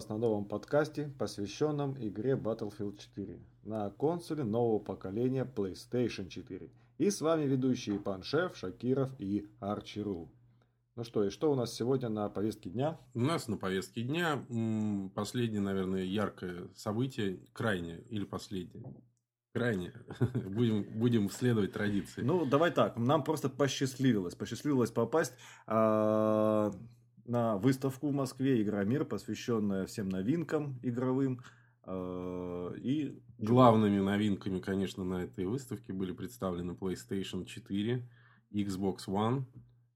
вас на новом подкасте, посвященном игре Battlefield 4 на консоли нового поколения PlayStation 4. И с вами ведущие Пан Шеф, Шакиров и Арчиру. Ну что, и что у нас сегодня на повестке дня? У нас на повестке дня последнее, наверное, яркое событие, крайнее или последнее. Крайне. будем, будем следовать традиции. Ну, давай так. Нам просто посчастливилось. Посчастливилось попасть а, на выставку в Москве «Игромир», посвященная всем новинкам игровым. Э, и главными новинками, конечно, на этой выставке были представлены PlayStation 4, Xbox One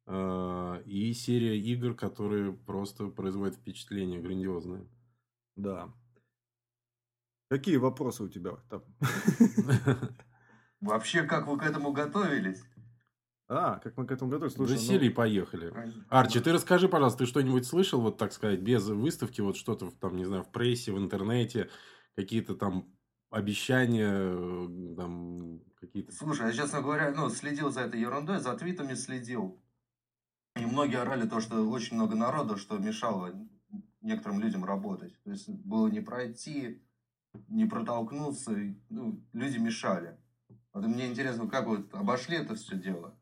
э, и серия игр, которые просто производят впечатление грандиозное. Да. Какие вопросы у тебя там? Вообще, как вы к этому готовились? А, как мы к этому готовились. Слушай, Засели ну... и поехали. Арчи, ты расскажи, пожалуйста, ты что-нибудь слышал, вот так сказать, без выставки, вот что-то там, не знаю, в прессе, в интернете, какие-то там обещания, э, там, какие-то... Слушай, я, честно говоря, ну, следил за этой ерундой, за твитами следил. И многие орали то, что очень много народу, что мешало некоторым людям работать. То есть, было не пройти, не протолкнуться, ну, люди мешали. Вот мне интересно, как вот обошли это все дело?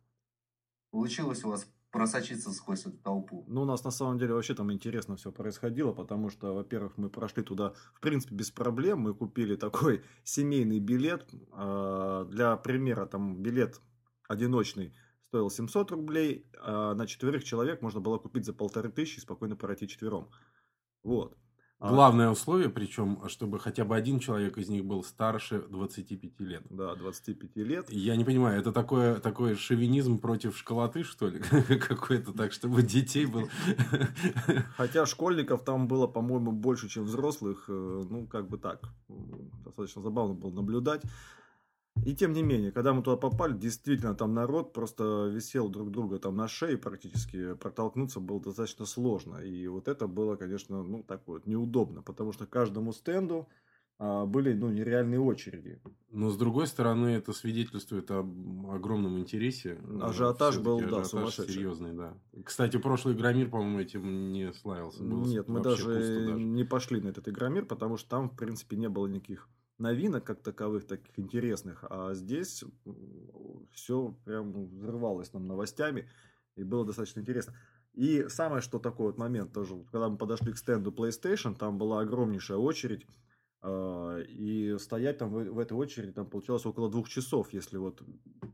Получилось у вас просочиться сквозь эту толпу? Ну, у нас на самом деле вообще там интересно все происходило, потому что, во-первых, мы прошли туда, в принципе, без проблем. Мы купили такой семейный билет. А, для примера, там билет одиночный стоил 700 рублей, а на четверых человек можно было купить за полторы тысячи и спокойно пройти четвером. Вот. А. Главное условие, причем, чтобы хотя бы один человек из них был старше 25 лет. Да, 25 лет. Я не понимаю, это такое, такой шовинизм против школоты, что ли? Какой-то так, чтобы детей было... Хотя школьников там было, по-моему, больше, чем взрослых. Э, ну, как бы так. Достаточно забавно было наблюдать. И тем не менее, когда мы туда попали, действительно там народ просто висел друг друга там на шее практически, протолкнуться было достаточно сложно. И вот это было, конечно, ну так вот неудобно, потому что каждому стенду а, были ну, нереальные очереди. Но с другой стороны, это свидетельствует об огромном интересе. Ажиотаж был, да, сумасшедший. серьезный, да. Кстати, прошлый Игромир, по-моему, этим не славился. Был Нет, мы даже, даже не пошли на этот Игромир, потому что там, в принципе, не было никаких новинок как таковых, таких интересных, а здесь все прям взрывалось нам новостями, и было достаточно интересно. И самое, что такой вот момент тоже, когда мы подошли к стенду PlayStation, там была огромнейшая очередь, а, и стоять там в этой очереди там получалось около двух часов, если вот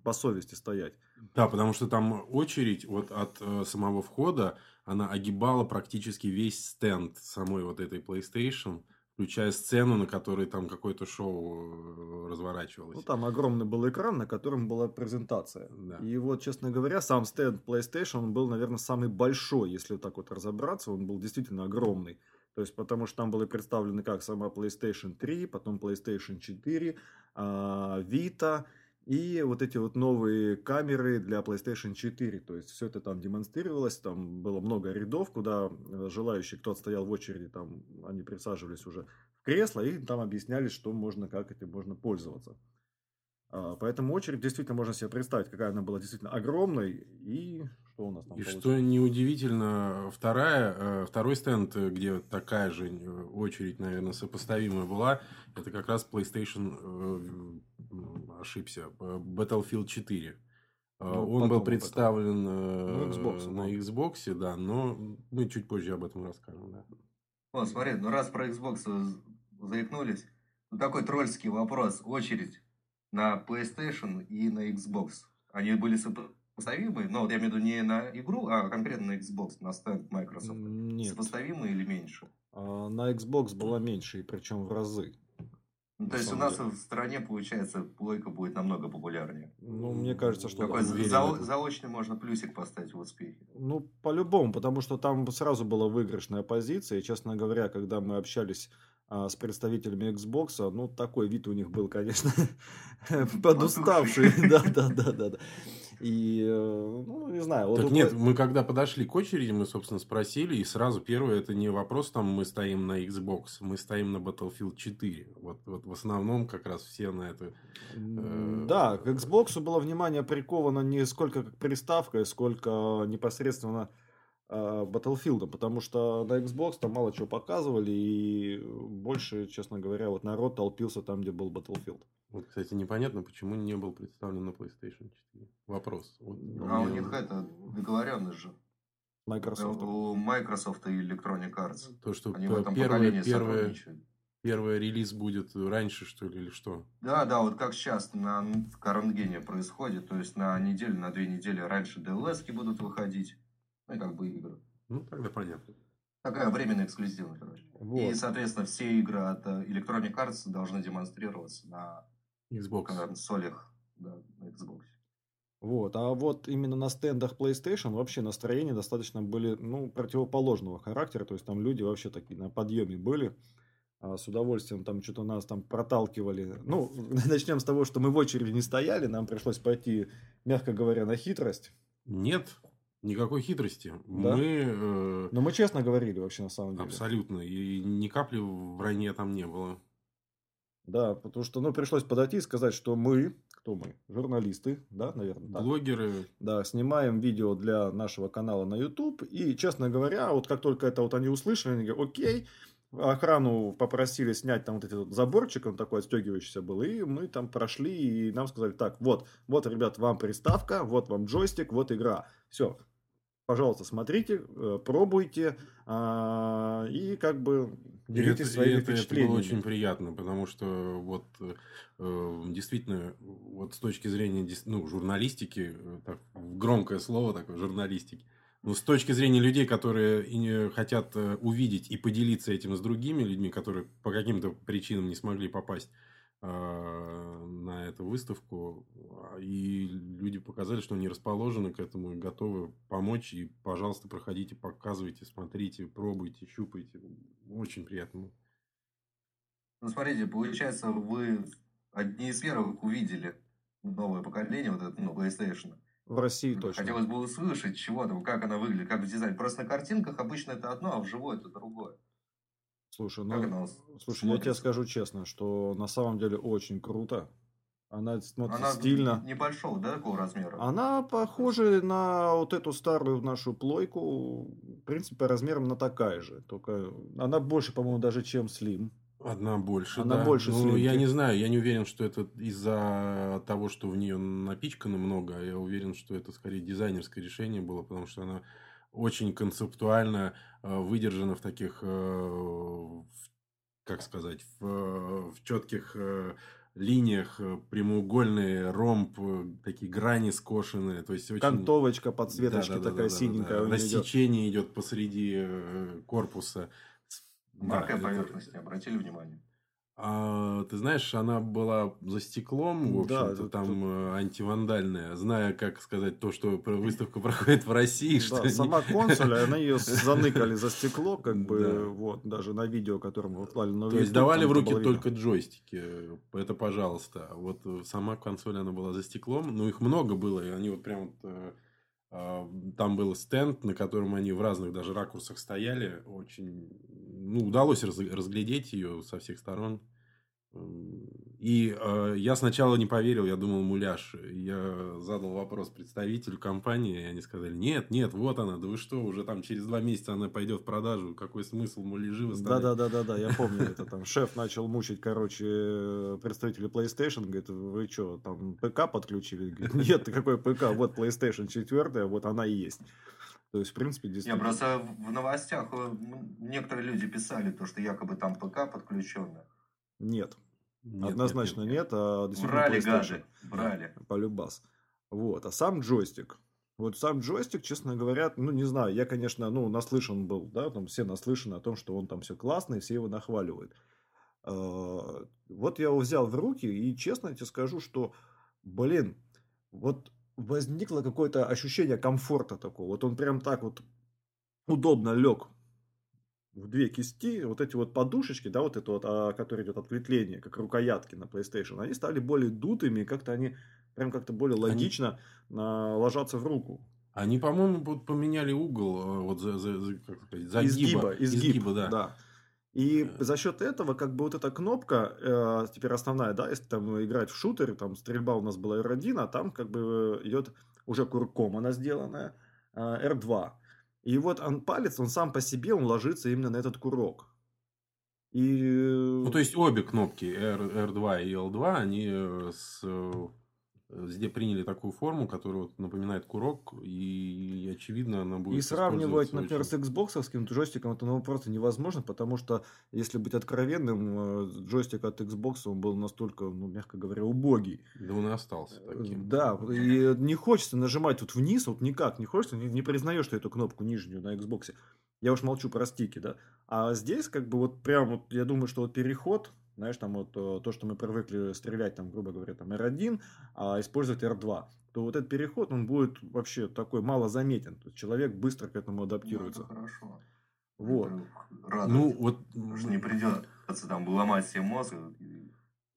по совести стоять. Да, потому что там очередь вот от э, самого входа, она огибала практически весь стенд самой вот этой PlayStation включая сцену, на которой там какое-то шоу э, разворачивалось. Ну, там огромный был экран, на котором была презентация. Да. И вот, честно говоря, сам стенд PlayStation он был, наверное, самый большой, если вот так вот разобраться, он был действительно огромный. То есть, потому что там были представлены как сама PlayStation 3, потом PlayStation 4, Vita, и вот эти вот новые камеры для PlayStation 4. То есть все это там демонстрировалось, там было много рядов, куда э, желающие, кто стоял в очереди, там они присаживались уже в кресло и там объясняли, что можно, как этим можно пользоваться. А, поэтому очередь действительно можно себе представить, какая она была действительно огромной. И что у нас там И получилось? что неудивительно, вторая, э, второй стенд, где такая же э, очередь, наверное, сопоставимая была, это как раз PlayStation, э, ошибся, Battlefield 4. Ну, Он был представлен ну, Xbox, на Xbox, да, но мы чуть позже об этом расскажем. Да. О, смотри, ну раз про Xbox заикнулись, ну такой тролльский вопрос, очередь на PlayStation и на Xbox. Они были сопоставимы, но вот я имею в виду не на игру, а конкретно на Xbox, на стенд Microsoft. Нет. Сопоставимы или меньше? А, на Xbox было меньше, и причем в разы. Ну, то есть у нас деле. в стране, получается, плойка будет намного популярнее. Ну, мне кажется, что... Такой да, за, заочный можно плюсик поставить в успехе. Ну, по-любому, потому что там сразу была выигрышная позиция. И, честно говоря, когда мы общались а, с представителями Xbox, ну, такой вид у них был, конечно, подуставший. Да, да, да, да. И, э, ну, не знаю. Так вот нет, мы когда подошли к очереди, мы, собственно, спросили, и сразу первое, это не вопрос, там, мы стоим на Xbox, мы стоим на Battlefield 4. Вот, вот в основном как раз все на это... Э... Да, к Xbox было внимание приковано не сколько как приставкой, сколько непосредственно Battlefield, потому что на Xbox там мало чего показывали, и больше, честно говоря, вот народ толпился там, где был Battlefield. Вот, кстати, непонятно, почему не был представлен на PlayStation 4. Вопрос. Вот, а у них это договоренность же. Microsoft. У Microsoft и Electronic Arts. То, что Они в этом первое, первое, первый релиз будет раньше, что ли, или что? Да, да, вот как сейчас на Карангене происходит. То есть на неделю, на две недели раньше DLS будут выходить. Ну и как бы игры. Ну, тогда понятно. Такая временная эксклюзивная, короче. Вот. И, соответственно, все игры от э, Electronic Arts должны демонстрироваться на Xbox. консолях, да, на Xbox. Вот, а вот именно на стендах PlayStation вообще настроения достаточно были, ну, противоположного характера, то есть там люди вообще такие на подъеме были, а с удовольствием там что-то нас там проталкивали. Ну, начнем с того, что мы в очереди не стояли, нам пришлось пойти, мягко говоря, на хитрость. Нет, Никакой хитрости. Да? Мы... Э... Но мы честно говорили вообще на самом деле. Абсолютно. И ни капли вранья там не было. Да, потому что, ну, пришлось подойти и сказать, что мы, кто мы? Журналисты, да, наверное. Так. Блогеры. Да, снимаем видео для нашего канала на YouTube. И, честно говоря, вот как только это вот они услышали, они говорят, окей, охрану попросили снять там вот этот вот заборчик, он такой отстегивающийся был, и мы там прошли, и нам сказали, так, вот, вот, ребят, вам приставка, вот вам джойстик, вот игра. Все, пожалуйста, смотрите, э, пробуйте а, и как бы делитесь это, своими это, впечатлениями. Это было очень приятно, потому что вот э, действительно вот с точки зрения ну, журналистики, э, так, громкое слово такое, журналистики, ну, с точки зрения людей, которые хотят увидеть и поделиться этим с другими людьми, которые по каким-то причинам не смогли попасть на эту выставку, и люди показали, что они расположены к этому и готовы помочь. И, пожалуйста, проходите, показывайте, смотрите, пробуйте, щупайте. Очень приятно. Ну, смотрите, получается, вы одни из первых увидели новое поколение, вот это, ну, PlayStation. В России точно. Хотелось бы услышать, чего там, как она выглядит, как в дизайне. Просто на картинках обычно это одно, а вживую это другое. Слушай, ну, слушай, смотрится? я тебе скажу честно, что на самом деле очень круто. Она смотрится она стильно. Небольшого, да, такого размера? Она похожа на вот эту старую нашу плойку. В принципе, размером на такая же. Только она больше, по-моему, даже чем Slim. Одна больше, Она да. больше ну, Я не знаю, я не уверен, что это из-за того, что в нее напичкано много. А я уверен, что это скорее дизайнерское решение было, потому что она очень концептуально э, выдержана в таких, э, как сказать, в, в четких э, линиях прямоугольные, ромб, такие грани скошенные. То есть очень... Кантовочка подсветочки да, да, такая да, синенькая. Да, да. Рассечение идет. идет посреди корпуса. Маркая да, поверхность, это... обратили внимание? А, ты знаешь, она была за стеклом, в общем-то, да, там это... Антивандальная, зная, как сказать, то, что выставка проходит в России. Да, что сама не... консоль, она ее заныкали за стекло, как бы, да. вот, даже на видео, которое мы выклали на То YouTube, есть, давали в руки только джойстики, это пожалуйста. Вот э, сама консоль, она была за стеклом, но их много было, и они вот прям вот э, а, там был стенд, на котором они в разных даже ракурсах стояли. Очень ну, удалось разглядеть ее со всех сторон. И э, я сначала не поверил, я думал муляж. Я задал вопрос представителю компании, и они сказали, нет, нет, вот она, да вы что, уже там через два месяца она пойдет в продажу, какой смысл муляжи выставлять? Да-да-да, я помню это, там шеф начал мучить, короче, представителя PlayStation, говорит, вы что, там ПК подключили? Говорит, нет, какой ПК, вот PlayStation 4, вот она и есть. То есть, в принципе, действительно... Не, просто в новостях э, некоторые люди писали то, что якобы там ПК подключенный. Нет. нет Однозначно нет, нет, нет. а действительно Брали гады, брали. Полюбас. Вот. А сам джойстик. Вот сам джойстик, честно говоря, ну, не знаю, я, конечно, ну, наслышан был, да, там все наслышаны о том, что он там все классный, все его нахваливают. А, вот я его взял в руки, и честно тебе скажу, что, блин, вот возникло какое-то ощущение комфорта такого. Вот он прям так вот удобно лег в две кисти, вот эти вот подушечки, да, вот это вот, а, который идет ответвление, как рукоятки на PlayStation, они стали более дутыми, как-то они прям как-то более логично они... ложатся в руку. Они, по-моему, поменяли угол, э, вот за, за, за как сказать, загиба. Изгиба, изгиб, изгиба, да. да. И э. за счет этого, как бы вот эта кнопка, э, теперь основная, да, если там играть в шутеры, там стрельба у нас была R1, а там как бы идет уже курком она сделанная, э, R2. И вот он палец, он сам по себе, он ложится именно на этот курок. И... Ну, то есть обе кнопки R, R2 и L2, они э, с где приняли такую форму, которая вот напоминает курок, и, очевидно, она будет И сравнивать, например, с Xbox джойстиком, это ну, просто невозможно, потому что, если быть откровенным, э, джойстик от Xbox, он был настолько, ну, мягко говоря, убогий. Да он и остался таким. Да, и не хочется нажимать тут вниз, вот никак не хочется, не, не признаешь, что эту кнопку нижнюю на Xbox. Я уж молчу про стики, да. А здесь, как бы, вот прям вот, я думаю, что вот переход знаешь, там вот э, то, что мы привыкли стрелять, там, грубо говоря, там R1, а использовать R2, то вот этот переход, он будет вообще такой мало заметен. То есть человек быстро к этому адаптируется. Ну, это хорошо. Вот. Радует, ну, вот... Что не придется там ломать себе мозг.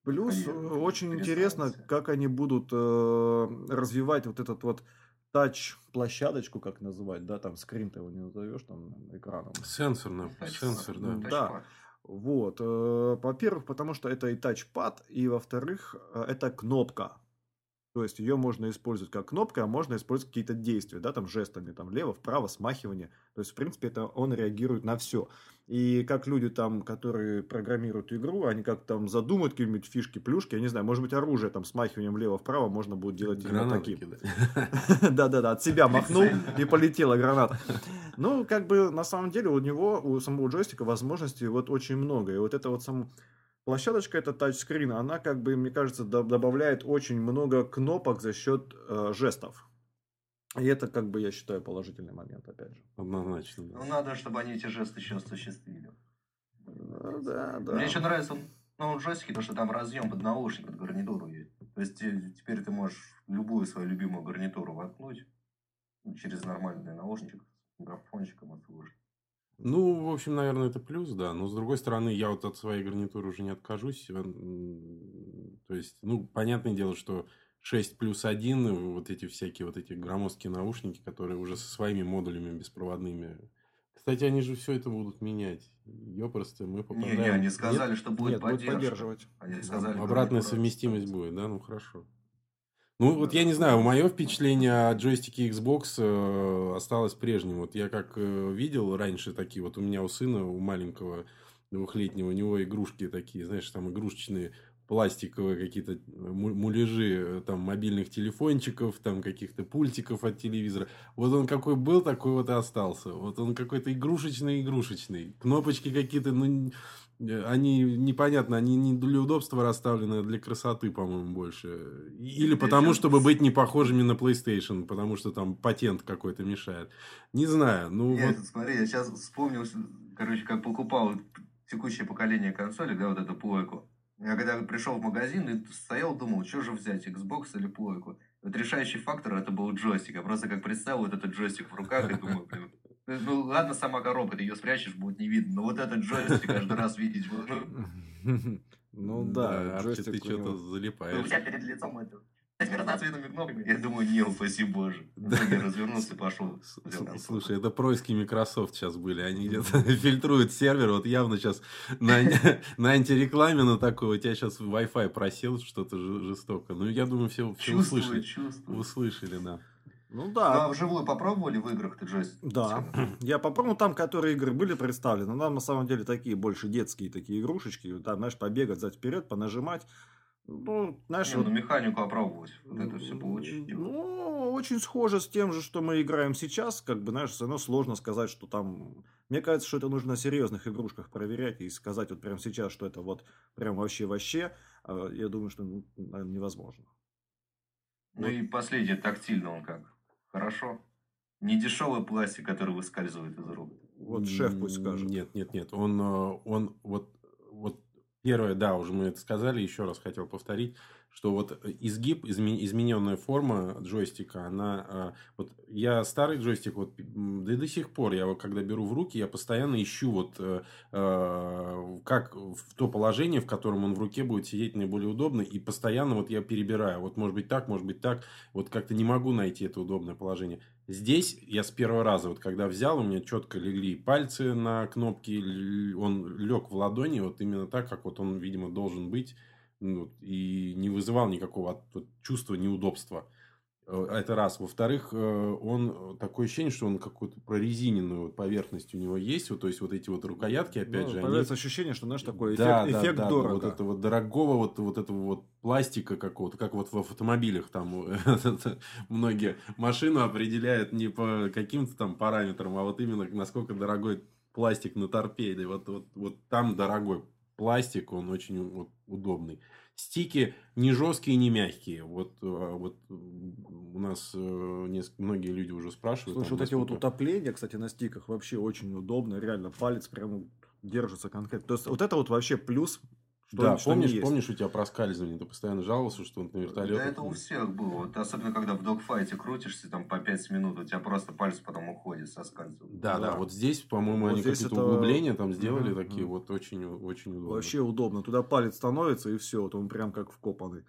Плюс э, очень интересно, как они будут э, развивать вот этот вот тач-площадочку, как называть, да, там скрин ты его не назовешь, там экраном. Сенсорный, сенсор, да. Да. Вот. Э, во-первых, потому что это и тачпад, и во-вторых, э, это кнопка. То есть ее можно использовать как кнопка, а можно использовать какие-то действия, да, там жестами, там лево, вправо, смахивание. То есть, в принципе, это он реагирует на все. И как люди там, которые программируют игру, они как там задумают какие-нибудь фишки, плюшки, я не знаю, может быть, оружие там смахиванием лево-вправо можно будет делать именно таким. Да-да-да, от себя махнул и полетела граната. Ну, как бы, на самом деле, у него, у самого джойстика возможностей вот очень много. И вот это вот само Площадочка это тачскрин, она как бы, мне кажется, добавляет очень много кнопок за счет э, жестов. И это, как бы, я считаю, положительный момент, опять же. Однозначно. Да. Ну, надо, чтобы они эти жесты еще осуществили. Да, да. Мне еще нравится ну, джойстики, то, что там разъем под наушник, под гарнитуру есть. То есть теперь ты можешь любую свою любимую гарнитуру воткнуть через нормальный наушничек с микрофончиком отслушать. Ну, в общем, наверное, это плюс, да. Но с другой стороны, я вот от своей гарнитуры уже не откажусь. То есть, ну, понятное дело, что 6 плюс 1, вот эти всякие вот эти громоздкие наушники, которые уже со своими модулями беспроводными. Кстати, они же все это будут менять. Ёпросто мы попадаем... Не, не, они сказали, Нет? что будет, Нет, будет поддерживать. Они сказали, Обратная совместимость будет, да? Ну, хорошо. Ну, вот я не знаю, мое впечатление о джойстике Xbox э, осталось прежним. Вот я как э, видел раньше такие, вот у меня у сына, у маленького двухлетнего, у него игрушки такие, знаешь, там игрушечные пластиковые какие-то муляжи э, там мобильных телефончиков, там каких-то пультиков от телевизора. Вот он какой был, такой вот и остался. Вот он какой-то игрушечный-игрушечный. Кнопочки какие-то, ну, Э, они непонятно, они не для удобства расставлены, а для красоты, по-моему, больше. Или потому, чтобы быть не похожими на PlayStation, потому что там патент какой-то мешает. Не знаю. Ну, Нет, вот... смотри, я сейчас вспомнил, короче, как покупал текущее поколение консолей, да, вот эту плойку. Я когда пришел в магазин и стоял, думал, что же взять, Xbox или плойку. Вот решающий фактор это был джойстик. Я просто как представил вот этот джойстик в руках и думаю, блин, ну ладно, сама коробка, ты ее спрячешь, будет не видно. Но вот этот джойстик каждый раз видеть. Ну да, джойстик ты что-то залипаешь. У тебя перед лицом это разноцветными кнопками. Я думаю, не, упаси боже. Да. Я развернулся и пошел. Слушай, это происки Microsoft сейчас были. Они где-то фильтруют сервер. Вот явно сейчас на, на антирекламе на такой. У тебя сейчас Wi-Fi просел что-то жестоко. Ну, я думаю, все, все услышали. Услышали, да. Ну да. Ну, а вживую попробовали в играх ты джойстик? Да. Я попробовал там, которые игры были представлены. Там на самом деле такие больше детские такие игрушечки. Там, знаешь, побегать взять вперед, понажимать. Ну, знаешь, Не, вот... ну, механику опробовать. Вот это все получить. Ну, очень схоже с тем же, что мы играем сейчас. Как бы, знаешь, все равно сложно сказать, что там... Мне кажется, что это нужно на серьезных игрушках проверять и сказать вот прямо сейчас, что это вот прям вообще-вообще. А, я думаю, что ну, невозможно. Ну вот. и последнее, тактильно он как? Хорошо. Не дешевый пластик, который выскальзывает из рук. Вот шеф пусть скажет. Нет, нет, нет. Он, э, он вот первое, да, уже мы это сказали, еще раз хотел повторить что вот изгиб, измененная форма джойстика, она... А, вот я старый джойстик, вот, да и до сих пор, я вот когда беру в руки, я постоянно ищу вот э, э, как в то положение, в котором он в руке будет сидеть наиболее удобно, и постоянно вот я перебираю, вот может быть так, может быть так, вот как-то не могу найти это удобное положение. Здесь я с первого раза, вот когда взял, у меня четко легли пальцы на кнопки, он лег в ладони, вот именно так, как вот он, видимо, должен быть и не вызывал никакого чувства неудобства. Э, это раз. Во-вторых, э, он такое ощущение, что он какую-то прорезиненную поверхность у него есть. Вот, то есть, вот эти вот рукоятки, опять ну, же. Появляется они... ощущение, что, знаешь, такой да, эффект, да, эффект да, дорого. Вот этого дорогого, вот, вот этого вот пластика какого-то, как вот в автомобилях там многие машину определяют не по каким-то там параметрам, а вот именно насколько дорогой пластик на торпеде. Вот, вот, вот там дорогой пластик, он очень вот, удобный. Стики не жесткие, не мягкие. Вот, а, вот у нас э, несколько, многие люди уже спрашивают. Слушай, вот эти вот утопления, кстати, на стиках вообще очень удобно. Реально, палец прямо держится конкретно. То есть, вот это вот вообще плюс что да, что помнишь, помнишь, у тебя проскальзывание, ты постоянно жаловался, что он на вертолете. Да, это у всех было. Вот, особенно, когда в догфайте крутишься там по 5 минут, у тебя просто палец потом уходит, соскальзывает. Да, да, да. Вот здесь, по-моему, вот они какие-то это... углубления там сделали mm-hmm. такие вот очень, очень удобно. Вообще удобно. Туда палец становится, и все, вот он прям как вкопанный.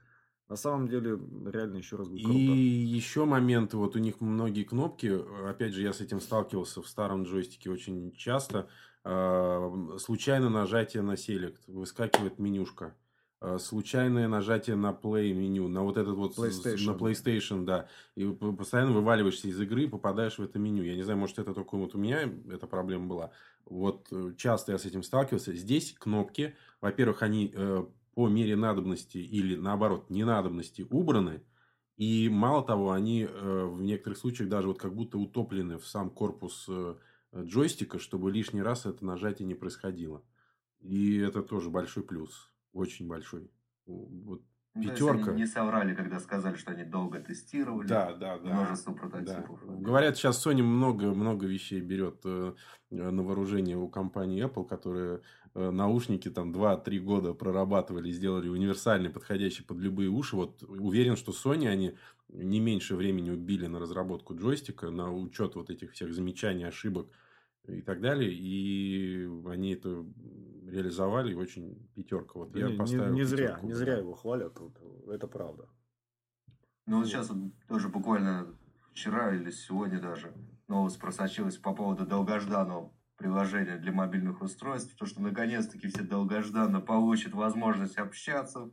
На самом деле, реально еще раз говорю, круто. И еще моменты, вот у них многие кнопки, опять же, я с этим сталкивался в старом джойстике очень часто, случайное нажатие на Select, выскакивает менюшка. Случайное нажатие на Play меню, на вот этот вот PlayStation. на PlayStation, да. И постоянно вываливаешься из игры и попадаешь в это меню. Я не знаю, может, это только вот у меня эта проблема была. Вот э, часто я с этим сталкивался. Здесь кнопки, во-первых, они э, по мере надобности или наоборот ненадобности убраны. И мало того, они э, в некоторых случаях даже вот как будто утоплены в сам корпус джойстика, чтобы лишний раз это нажатие не происходило. И это тоже большой плюс. Очень большой. Вот ну, пятерка. не соврали, когда сказали, что они долго тестировали. Да, да, да. Множество прототипов. Да. Говорят, сейчас Sony много, много вещей берет э, на вооружение у компании Apple, которые э, наушники там 2-3 года прорабатывали, сделали универсальный, подходящий под любые уши. Вот уверен, что Sony они не меньше времени убили на разработку джойстика, на учет вот этих всех замечаний, ошибок и так далее. И они это реализовали, очень пятерка. Вот я не, поставил не, зря, не зря его хвалят, вот, это правда. Ну вот сейчас вот тоже буквально вчера или сегодня даже новость просочилась по поводу долгожданного приложения для мобильных устройств, то, что наконец-таки все долгожданно получат возможность общаться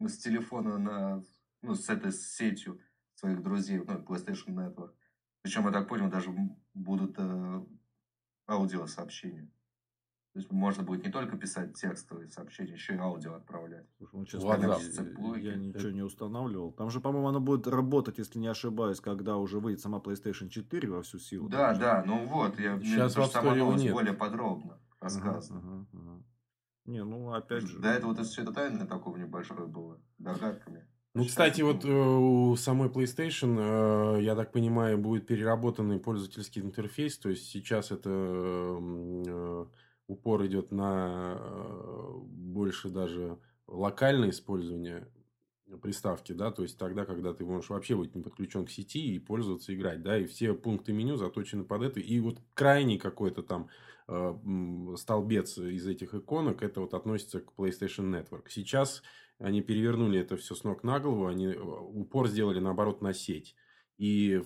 с телефона на, ну, с этой сетью своих друзей, ну, PlayStation Network. Причем, я так понял, даже будут э, аудиосообщения. То есть можно будет не только писать текстовые сообщения, еще и аудио отправлять. Слушай, ну, честно, WhatsApp. я ничего не устанавливал. Там же, по-моему, оно будет работать, если не ошибаюсь, когда уже выйдет сама PlayStation 4 во всю силу. Да, да, ну вот, я Сейчас в сама новость более подробно рассказано. Ага, ага, ага. Не, ну опять же. До этого это все это тайное такого небольшое было, догадками. Ну, кстати, вот э, у самой PlayStation, э, я так понимаю, будет переработанный пользовательский интерфейс. То есть сейчас это э, упор идет на больше даже локальное использование приставки, да, то есть тогда, когда ты можешь вообще быть не подключен к сети и пользоваться, играть, да, и все пункты меню заточены под это, и вот крайний какой-то там э, столбец из этих иконок, это вот относится к PlayStation Network. Сейчас они перевернули это все с ног на голову, они э, упор сделали наоборот на сеть. И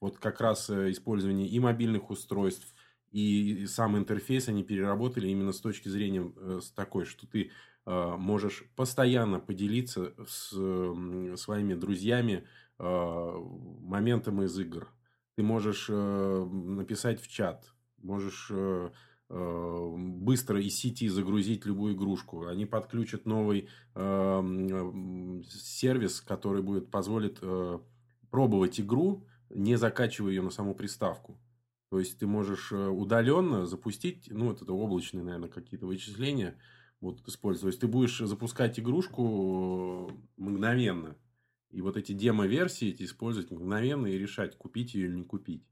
вот как раз э, использование и мобильных устройств, и сам интерфейс они переработали именно с точки зрения э, с такой, что ты можешь постоянно поделиться с своими друзьями моментом из игр. Ты можешь написать в чат, можешь быстро из сети загрузить любую игрушку. Они подключат новый э, сервис, который будет позволит э, пробовать игру, не закачивая ее на саму приставку. То есть ты можешь э, удаленно запустить, ну, это облачные, наверное, какие-то вычисления будут использовать. То есть ты будешь запускать игрушку мгновенно. И вот эти демо-версии эти использовать мгновенно и решать, купить ее или не купить.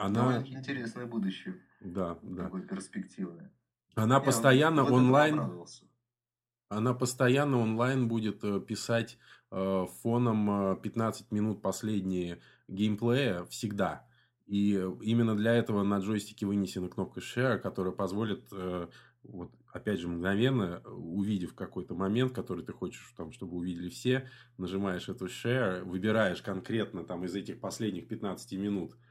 Она... интересное будущее. Да, да. Такое перспективное. Она Я постоянно вот онлайн... Она постоянно онлайн будет э, писать э, фоном 15 э, минут последние геймплея всегда. И именно для этого на джойстике вынесена кнопка Share, которая позволит, вот, опять же, мгновенно, увидев какой-то момент, который ты хочешь, там, чтобы увидели все, нажимаешь эту Share, выбираешь конкретно там, из этих последних 15 минут – Э,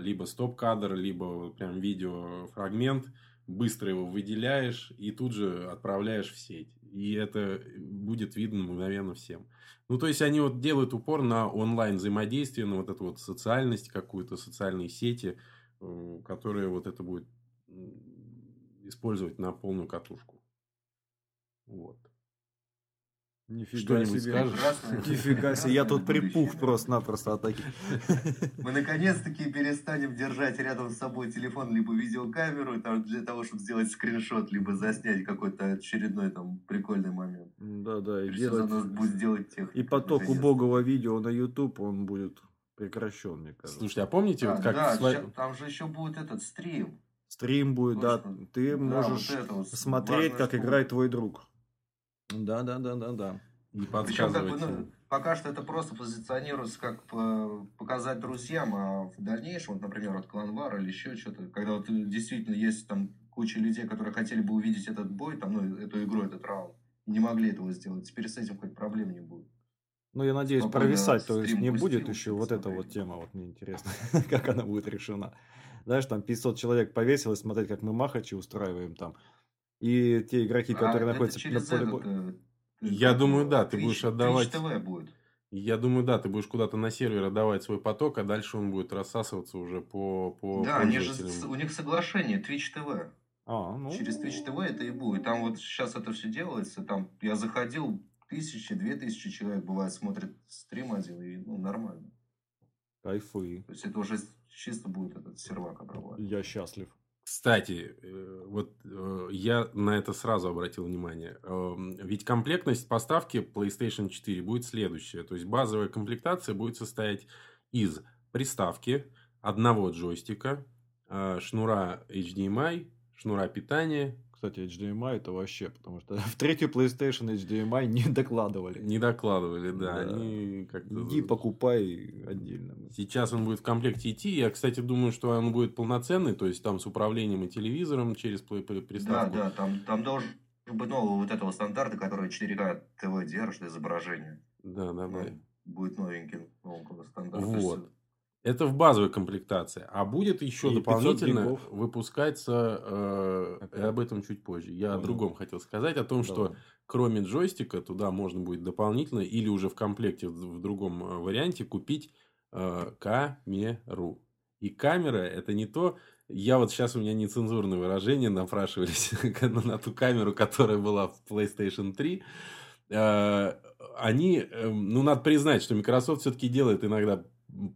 либо стоп-кадр, либо прям видеофрагмент, быстро его выделяешь и тут же отправляешь в сеть. И это будет видно мгновенно всем. Ну, то есть, они вот делают упор на онлайн взаимодействие, на вот эту вот социальность какую-то, социальные сети, э, которые вот это будет использовать на полную катушку. Вот. Нифига себе. Нифига себе, я тут припух просто-напросто от таких. Мы наконец-таки перестанем держать рядом с собой телефон либо видеокамеру там, для того, чтобы сделать скриншот, либо заснять какой-то очередной там прикольный момент. Да, да. И, делать... нас будет делать тех. И поток убогого видео на YouTube, он будет прекращен, мне кажется. Слушайте, а помните, а, вот как... Да, сва... там же еще будет этот стрим. Стрим будет, да. Ты да, можешь вот вот смотреть, как играет твой друг. Да, да, да, да, да. Причем как бы, ну, пока что это просто позиционируется как показать друзьям, а в дальнейшем, вот, например, вот кланвар или еще что-то, когда вот действительно есть там куча людей, которые хотели бы увидеть этот бой, там, ну, эту игру, этот раунд, не могли этого сделать. Теперь с этим хоть проблем не будет. Ну, я надеюсь, Спокойно провисать, то есть не будет еще вот эта вот тема, вот мне интересно, как она будет решена. Знаешь, там 500 человек повесилось смотреть, как мы махачи устраиваем там. И те игроки, а которые а находятся на поле боя... Я думаю, да, ты будешь отдавать... ТВ будет. Я думаю, да, ты будешь куда-то на сервер отдавать свой поток, а дальше он будет рассасываться уже по, по Да, они же, у них соглашение Twitch TV. А, ну... Через Twitch TV это и будет. Там вот сейчас это все делается. Там я заходил, тысячи, две тысячи человек бывает смотрит стрим один, и ну, нормально. Кайфы. То есть это уже чисто будет этот сервак обрабатывать. Я счастлив. Кстати, э, вот э, я на это сразу обратил внимание. Эм, ведь комплектность поставки PlayStation 4 будет следующая. То есть базовая комплектация будет состоять из приставки, одного джойстика, э, шнура HDMI, шнура питания, кстати, HDMI это вообще, потому что в третью PlayStation HDMI не докладывали. Не докладывали, да. да. Они как-то... Иди покупай отдельно. Сейчас он будет в комплекте идти. Я, кстати, думаю, что он будет полноценный, то есть там с управлением и телевизором через приставку. Да, да, там, там должен быть нового вот этого стандарта, который 4К ТВ держит изображение. Да, да, да. Будет новенький нового стандарта. Вот. Это в базовой комплектации. А будет еще и дополнительно выпускаться, э, об этом чуть позже. Я Понял. о другом хотел сказать, о том, Давай. что кроме джойстика туда можно будет дополнительно или уже в комплекте в другом э, варианте купить э, камеру. И камера это не то, я вот сейчас у меня нецензурные выражения напрашивались на ту камеру, которая была в PlayStation 3. Э, они, эм, ну, надо признать, что Microsoft все-таки делает иногда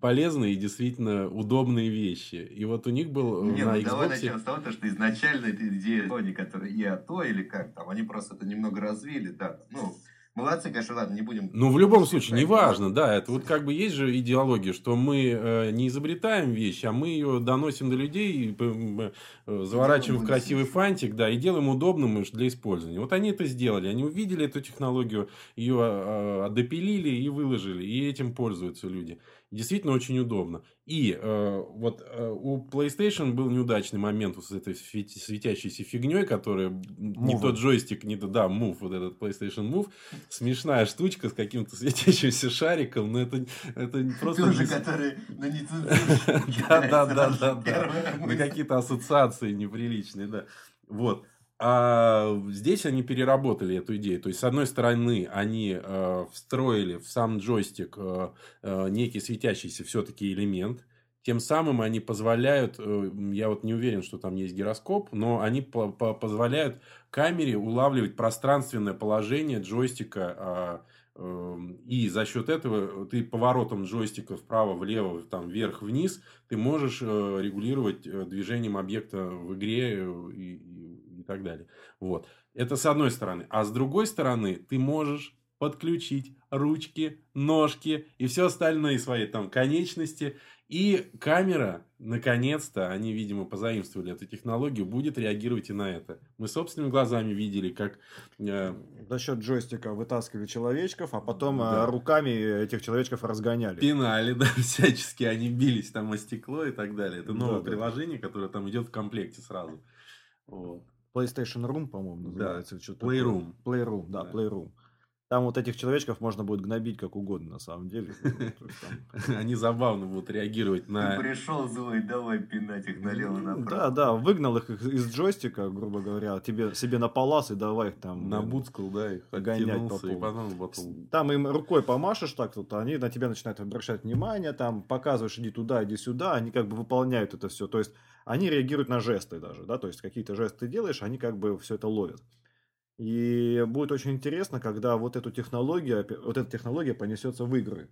полезные и действительно удобные вещи. И вот у них был Не, на ну, Xbox... давай начнем с того, что изначально эта идея Sony, которая и то или как там, они просто это немного развили, да. Ну, Молодцы, конечно, ладно, не будем... Ну, в любом случае, неважно, да. Это вот как бы есть же идеология, что мы э, не изобретаем вещь, а мы ее доносим до людей, э, заворачиваем в красивый фантик, да, и делаем удобным для использования. Вот они это сделали. Они увидели эту технологию, ее э, допилили и выложили, и этим пользуются люди. Действительно очень удобно. И э, вот э, у PlayStation был неудачный момент с этой светящейся фигней, которая Move. не тот джойстик, не то, да, Move, вот этот PlayStation Move. Смешная штучка с каким-то светящимся шариком, но это, это просто... Тоже, который на Да, да, да, да, да. На какие-то ассоциации неприличные, да. Вот. А здесь они переработали эту идею. То есть, с одной стороны, они э, встроили в сам джойстик э, э, некий светящийся все-таки элемент. Тем самым они позволяют, э, я вот не уверен, что там есть гироскоп, но они по по позволяют камере улавливать пространственное положение джойстика. Э, и за счет этого ты поворотом джойстика вправо, влево, там, вверх, вниз, ты можешь э, регулировать э, движением объекта в игре э, и, так далее. Вот. Это с одной стороны. А с другой стороны, ты можешь подключить ручки, ножки и все остальные свои там конечности. И камера, наконец-то, они, видимо, позаимствовали эту технологию, будет реагировать и на это. Мы собственными глазами видели, как... Э... За счет джойстика вытаскивали человечков, а потом э, да. руками этих человечков разгоняли. Пинали, да, всячески они бились там о стекло и так далее. Это новое да, приложение, да. которое там идет в комплекте сразу. Вот. PlayStation Room, по-моему, называется. Да. Playroom. Playroom, да, да, Playroom. Там вот этих человечков можно будет гнобить как угодно, на самом деле. Они забавно будут реагировать на... Ты пришел злой, давай пинать их налево направо. Да, да, выгнал их из джойстика, грубо говоря, тебе себе на палас и давай их там... На буцкал, да, их гонять по потом. Там им рукой помашешь так тут, они на тебя начинают обращать внимание, там показываешь, иди туда, иди сюда, они как бы выполняют это все. То есть они реагируют на жесты даже, да, то есть какие-то жесты ты делаешь, они как бы все это ловят. И будет очень интересно, когда вот эту технологию, вот эта технология понесется в игры.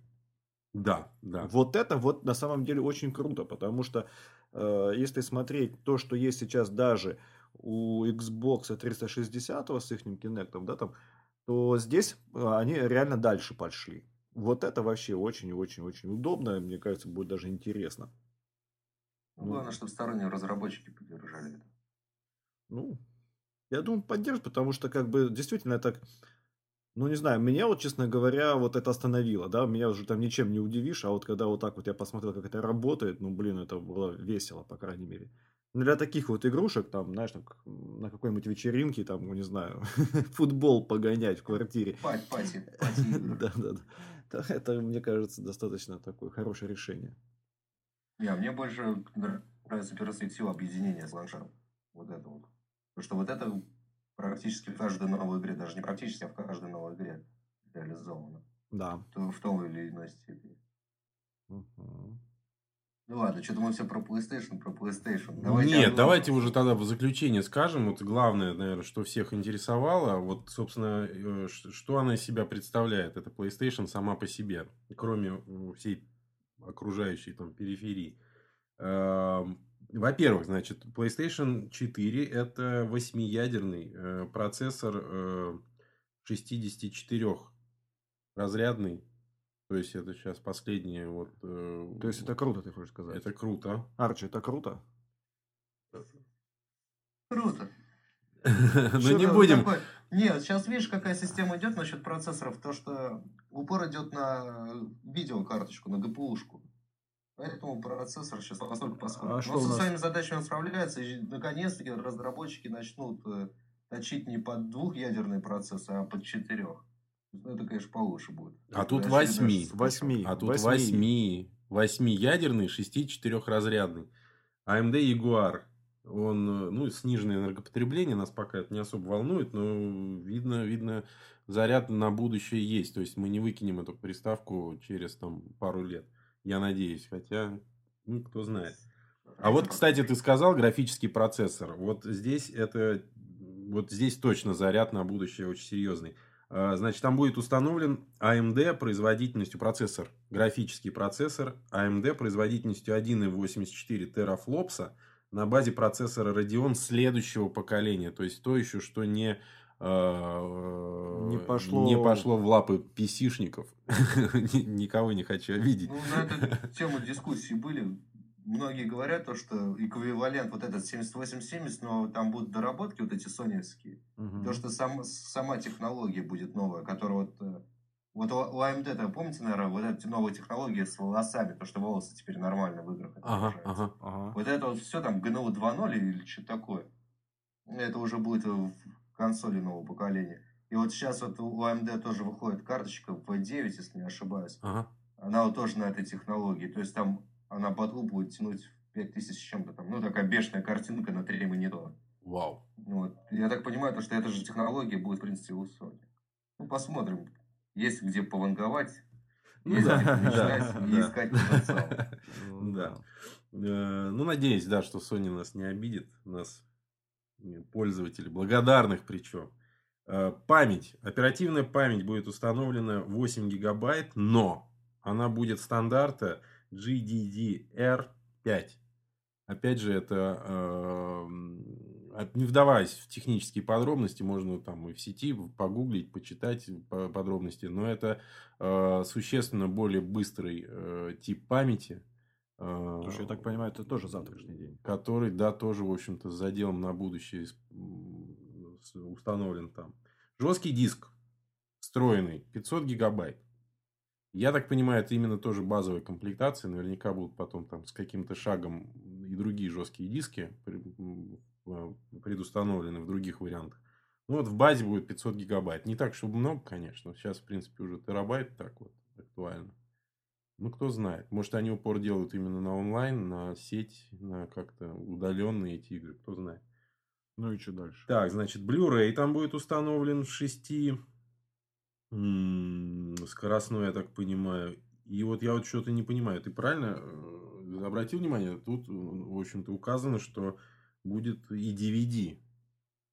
Да, да. Вот это вот на самом деле очень круто, потому что э, если смотреть то, что есть сейчас даже у Xbox 360 с их Kinect, да, там, то здесь э, они реально дальше пошли. Вот это вообще очень-очень-очень удобно, мне кажется, будет даже интересно. Ну, главное, чтобы сторонние разработчики поддержали это. Ну, я думаю, поддержит, потому что, как бы, действительно, это, ну, не знаю, меня вот, честно говоря, вот это остановило, да, меня уже там ничем не удивишь, а вот когда вот так вот я посмотрел, как это работает, ну, блин, это было весело, по крайней мере. Ну, для таких вот игрушек, там, знаешь, там, на какой-нибудь вечеринке, там, ну, не знаю, футбол погонять в квартире. Пати, пати, Да, да, да. Это, мне кажется, достаточно такое хорошее решение. А мне больше нравится перспектива объединения с ланшером. Вот это вот. Потому что вот это практически в каждой новой игре, даже не практически, а в каждой новой игре реализовано. Да. То в том или иной степени. Угу. Ну ладно, что-то мы все про PlayStation, про PlayStation. Давайте Нет, одно... давайте уже тогда в заключение скажем. Вот главное, наверное, что всех интересовало. Вот, собственно, э, что она из себя представляет. Это PlayStation сама по себе. Кроме всей окружающей там периферии. Во-первых, значит, PlayStation 4 это восьмиядерный э, процессор э, 64 разрядный. То есть это сейчас последнее вот. Э, То есть это круто, ты хочешь сказать? Это круто. Арчи, это круто? Круто. Ну не будем. Нет, сейчас видишь, какая система идет насчет процессоров. То, что упор идет на видеокарточку, на ГПУшку. Поэтому процессор сейчас постольку поскольку. А Но со нас... своими задачами справляется, и наконец-таки разработчики начнут э, точить не под двухъядерный процессор, а под четырех. Ну, это, конечно, получше будет. А тут восьми. Восьми. А тут восьми. Восьмиядерный, шести четырехразрядный. AMD Jaguar. Он, э, ну, сниженное энергопотребление, нас пока это не особо волнует, но видно, видно, заряд на будущее есть. То есть, мы не выкинем эту приставку через там пару лет. Я надеюсь, хотя, ну, кто знает. А вот, кстати, ты сказал графический процессор. Вот здесь это, вот здесь точно заряд на будущее очень серьезный. А, значит, там будет установлен AMD производительностью процессор, графический процессор AMD производительностью 1,84 терафлопса на базе процессора Radeon следующего поколения. То есть, то еще, что не не пошло... не пошло в лапы писишников. Никого не хочу обидеть. Ну, на эту тему дискуссии были. Многие говорят, то, что эквивалент вот этот 7870, но там будут доработки вот эти соневские. Угу. То, что сам, сама технология будет новая, которая вот... Э, вот у AMD, это, помните, наверное, вот эти новые технологии с волосами, то, что волосы теперь нормально в играх ага, ага, ага. Вот это вот все там GNU 2.0 или что-то такое. Это уже будет консоли нового поколения. И вот сейчас вот у AMD тоже выходит карточка V9, если не ошибаюсь. Ага. Она вот тоже на этой технологии. То есть там она под луп будет тянуть 5000 с чем-то там. Ну, такая бешеная картинка на 3 монитора. Вау. Вот. Я так понимаю, то, что эта же технология будет, в принципе, у Sony. Ну, посмотрим. Есть где пованговать. Ну есть где мечтать и искать потенциал. Да. Э, ну, надеюсь, да, что Sony нас не обидит. Нас пользователей, благодарных причем. Э, память. Оперативная память будет установлена 8 гигабайт, но она будет стандарта GDDR5. Опять же, это э, не вдаваясь в технические подробности, можно там и в сети погуглить, почитать подробности, но это э, существенно более быстрый тип памяти, Потому что, я так понимаю, это тоже завтрашний день. Который, да, тоже, в общем-то, с заделом на будущее установлен там. Жесткий диск встроенный, 500 гигабайт. Я так понимаю, это именно тоже базовая комплектация. Наверняка будут потом там с каким-то шагом и другие жесткие диски предустановлены в других вариантах. Ну, вот в базе будет 500 гигабайт. Не так, чтобы много, конечно. Сейчас, в принципе, уже терабайт так вот актуально. Ну, кто знает. Может, они упор делают именно на онлайн, на сеть, на как-то удаленные эти игры. Кто знает. Ну и что дальше? Так, значит, Blu-ray там будет установлен в 6 скоростной, я так понимаю. И вот я вот что-то не понимаю. Ты правильно э, обратил внимание? Тут, в общем-то, указано, что будет и DVD.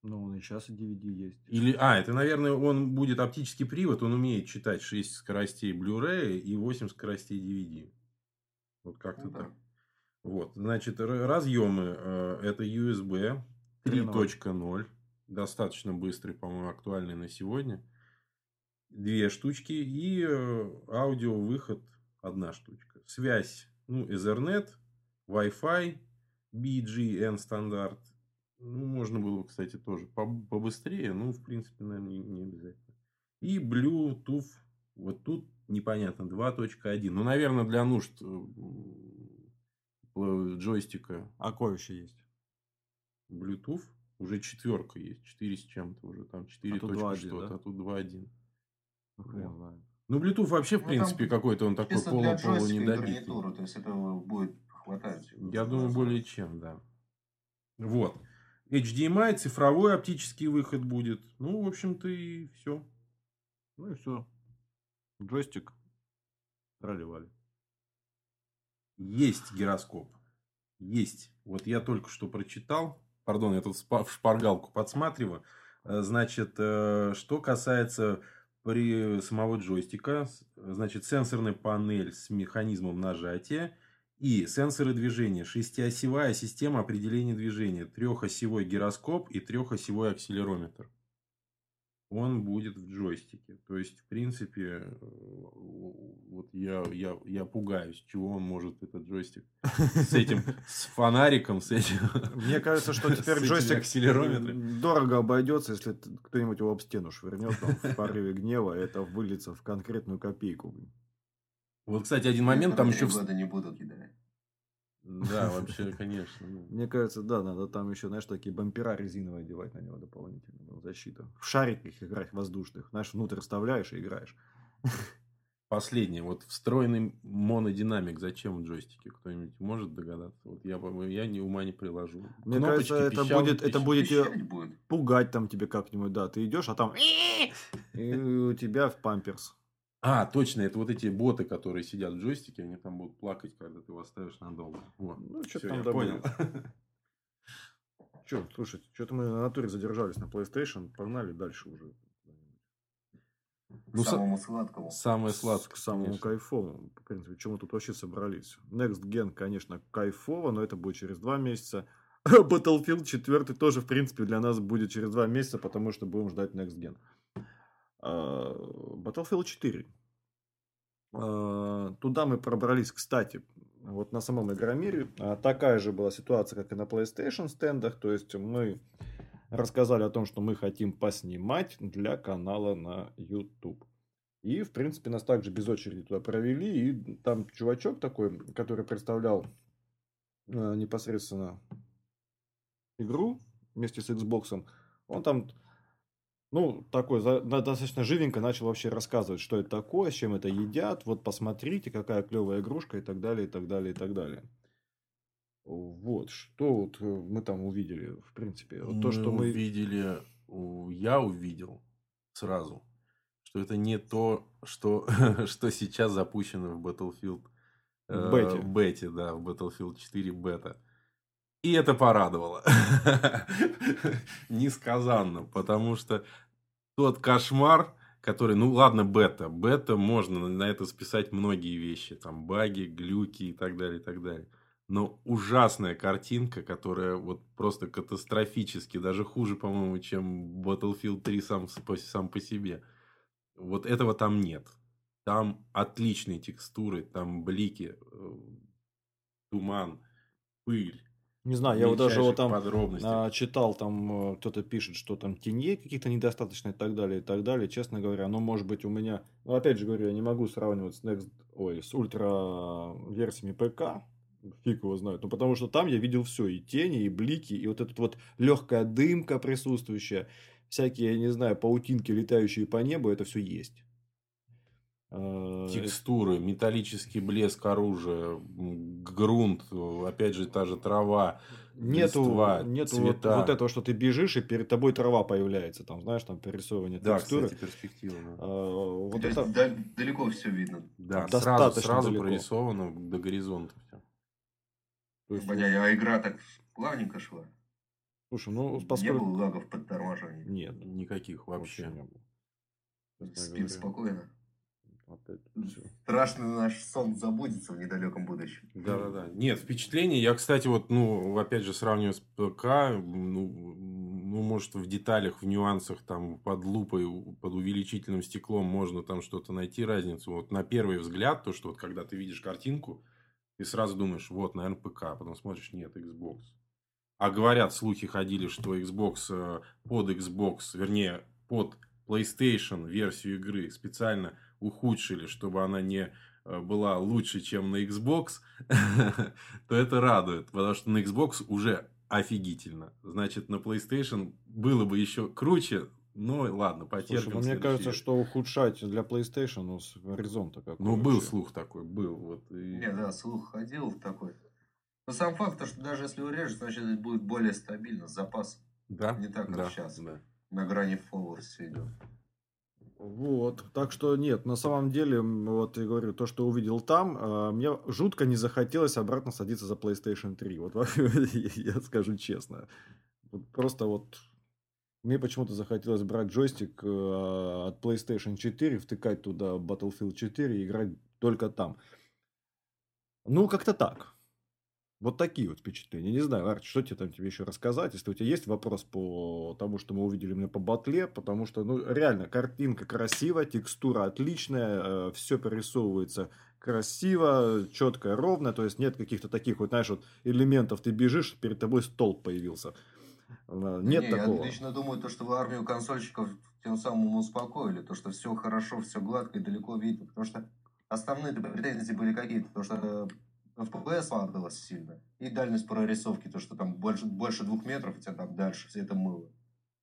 Ну, он и сейчас и DVD есть. Или, а, это, наверное, он будет оптический привод, он умеет читать 6 скоростей Blu-ray и 8 скоростей DVD. Вот как-то ну, так. Да. Вот, значит, разъемы э, это USB 3.0, достаточно быстрый, по-моему, актуальный на сегодня. Две штучки и э, аудио выход одна штучка. Связь, ну, Ethernet, Wi-Fi, BGN стандарт ну, можно было, кстати, тоже побыстрее, ну, в принципе, наверное, не, обязательно. И Bluetooth, вот тут непонятно, 2.1. Ну, наверное, для нужд э, джойстика. А какой еще есть? Bluetooth. Уже четверка есть. 4 с чем-то уже. Там 4 а точка что-то, да? а тут 2.1. Ну, вот. ну, Bluetooth вообще, в ну, принципе, какой-то он такой полу-полу недобитый. То есть, этого будет хватать. Я думаю, более чем, да. Вот. HDMI, цифровой оптический выход будет. Ну, в общем-то, и все. Ну и все. Джойстик проливали. Есть гироскоп. Есть. Вот я только что прочитал. Пардон, я тут в шпаргалку подсматриваю. Э, значит, э, что касается при самого джойстика, значит, сенсорная панель с механизмом нажатия и сенсоры движения, шестиосевая система определения движения, трехосевой гироскоп и трехосевой акселерометр. Он будет в джойстике. То есть, в принципе, э, вот я, я, я пугаюсь, чего он может, этот джойстик, с этим, с фонариком, с этим. Мне кажется, что теперь джойстик дорого обойдется, если кто-нибудь его об стену швырнет там, в порыве гнева, это выльется в конкретную копейку. Вот, кстати, один момент там еще... года не будут кидать. Да, вообще, конечно. Ну. Мне кажется, да, надо там еще, знаешь, такие бампера резиновые одевать на него дополнительно. Ну, защита. В шариках играть воздушных. Знаешь, внутрь вставляешь и играешь. Последнее. Вот встроенный монодинамик зачем в джойстике? Кто-нибудь может догадаться? Вот я, я ни ума не приложу. Мне Кнопочки, кажется, это пищал, будет, это будет, будет пугать там тебе как-нибудь. Да, ты идешь, а там и у тебя в памперс. А, точно, это вот эти боты, которые сидят в джойстике, они там будут плакать, когда ты его оставишь надолго. Вот. Ну, что там я понял. Че, слушайте, что-то мы на натуре задержались на PlayStation, погнали дальше уже. Ну, самому сладкому. Самое сладкое. К самому конечно. кайфовому. В принципе, чем мы тут вообще собрались. Next Gen, конечно, кайфово, но это будет через два месяца. Battlefield 4 тоже, в принципе, для нас будет через два месяца, потому что будем ждать Next Gen. А, Battlefield 4. А, туда мы пробрались, кстати, вот на самом Игромире. А, такая же была ситуация, как и на PlayStation стендах. То есть мы рассказали о том, что мы хотим поснимать для канала на YouTube. И, в принципе, нас также без очереди туда провели. И там чувачок такой, который представлял непосредственно игру вместе с Xbox, он там ну, такой достаточно живенько начал вообще рассказывать, что это такое, с чем это едят. Вот посмотрите, какая клевая игрушка и так далее, и так далее, и так далее. Вот, что вот э, мы там увидели, в принципе. Вот то, что мы увидели, я увидел сразу, что это не то, что, что сейчас запущено в Battlefield в бете. Э, бете, да, в Battlefield 4 бета. И это порадовало. Несказанно, потому что тот кошмар, который, ну ладно, бета. Бета можно на это списать многие вещи. Там баги, глюки и так далее, и так далее. Но ужасная картинка, которая вот просто катастрофически, даже хуже, по-моему, чем Battlefield 3 сам, сам по себе. Вот этого там нет. Там отличные текстуры, там блики, э, туман, пыль не знаю, я вот даже вот там а, читал, там э, кто-то пишет, что там теней каких-то недостаточно и так далее, и так далее. Честно говоря, ну, может быть, у меня... Ну, опять же говорю, я не могу сравнивать с Next... Ой, с ультра версиями ПК, фиг его знает. Ну, потому что там я видел все, и тени, и блики, и вот эта вот легкая дымка присутствующая. всякие, я не знаю, паутинки, летающие по небу, это все есть. А, Текстуры, металлический блеск оружия, грунт, опять же, та же трава, нету, листва, нету цвета. Вот, вот этого, что ты бежишь, и перед тобой трава появляется, там, знаешь, там перерисовывание да, текстуры. кстати, перспективно. А, вот То это... есть, далеко все видно. Да, сразу, сразу далеко. прорисовано до горизонта все. есть... Понятно, а игра так плавненько шла. Слушай, ну, поскольку... Не было лагов под торможением? Нет, никаких вообще. вообще не было. Спим спокойно. Опять все. Страшный наш сон забудется в недалеком будущем. Да, да, да. Нет, впечатление. Я, кстати, вот, ну, опять же, сравниваю с ПК, ну, ну, может, в деталях, в нюансах, там, под лупой, под увеличительным стеклом можно там что-то найти, разницу. Вот на первый взгляд, то, что вот когда ты видишь картинку, ты сразу думаешь, вот, наверное, ПК, потом смотришь, нет, Xbox. А говорят, слухи ходили, что Xbox э, под Xbox, вернее, под PlayStation версию игры специально ухудшили, чтобы она не э, была лучше, чем на Xbox, то это радует, потому что на Xbox уже офигительно. Значит, на PlayStation было бы еще круче, ну ладно, потерпим. Слушай, ну, мне кажется, что ухудшать для PlayStation ну, с горизонта какой Ну, был слух такой, был. Вот, и... Не, да, слух ходил такой. Но сам факт, то, что даже если урежет, значит, это будет более стабильно, запас. Да. Не так, как да, сейчас. Да. На грани forward все идет. Вот, так что нет, на самом деле, вот я говорю, то, что увидел там, э, мне жутко не захотелось обратно садиться за PlayStation 3, вот я скажу честно. Вот просто вот мне почему-то захотелось брать джойстик э, от PlayStation 4, втыкать туда Battlefield 4 и играть только там. Ну, как-то так. Вот такие вот впечатления. Не знаю, Арч, что тебе там тебе еще рассказать, если у тебя есть вопрос по тому, что мы увидели мне по батле, потому что, ну, реально, картинка красивая, текстура отличная, э, все перерисовывается красиво, четко, ровно, то есть нет каких-то таких вот, знаешь, вот элементов, ты бежишь, перед тобой столб появился. Э, нет не, такого. Я лично думаю, то, что вы армию консольщиков тем самым успокоили, то, что все хорошо, все гладко и далеко видно, потому что основные претензии были какие-то, потому что FPS лагалось сильно. И дальность прорисовки, то, что там больше, больше двух метров, у тебя там дальше все это мыло.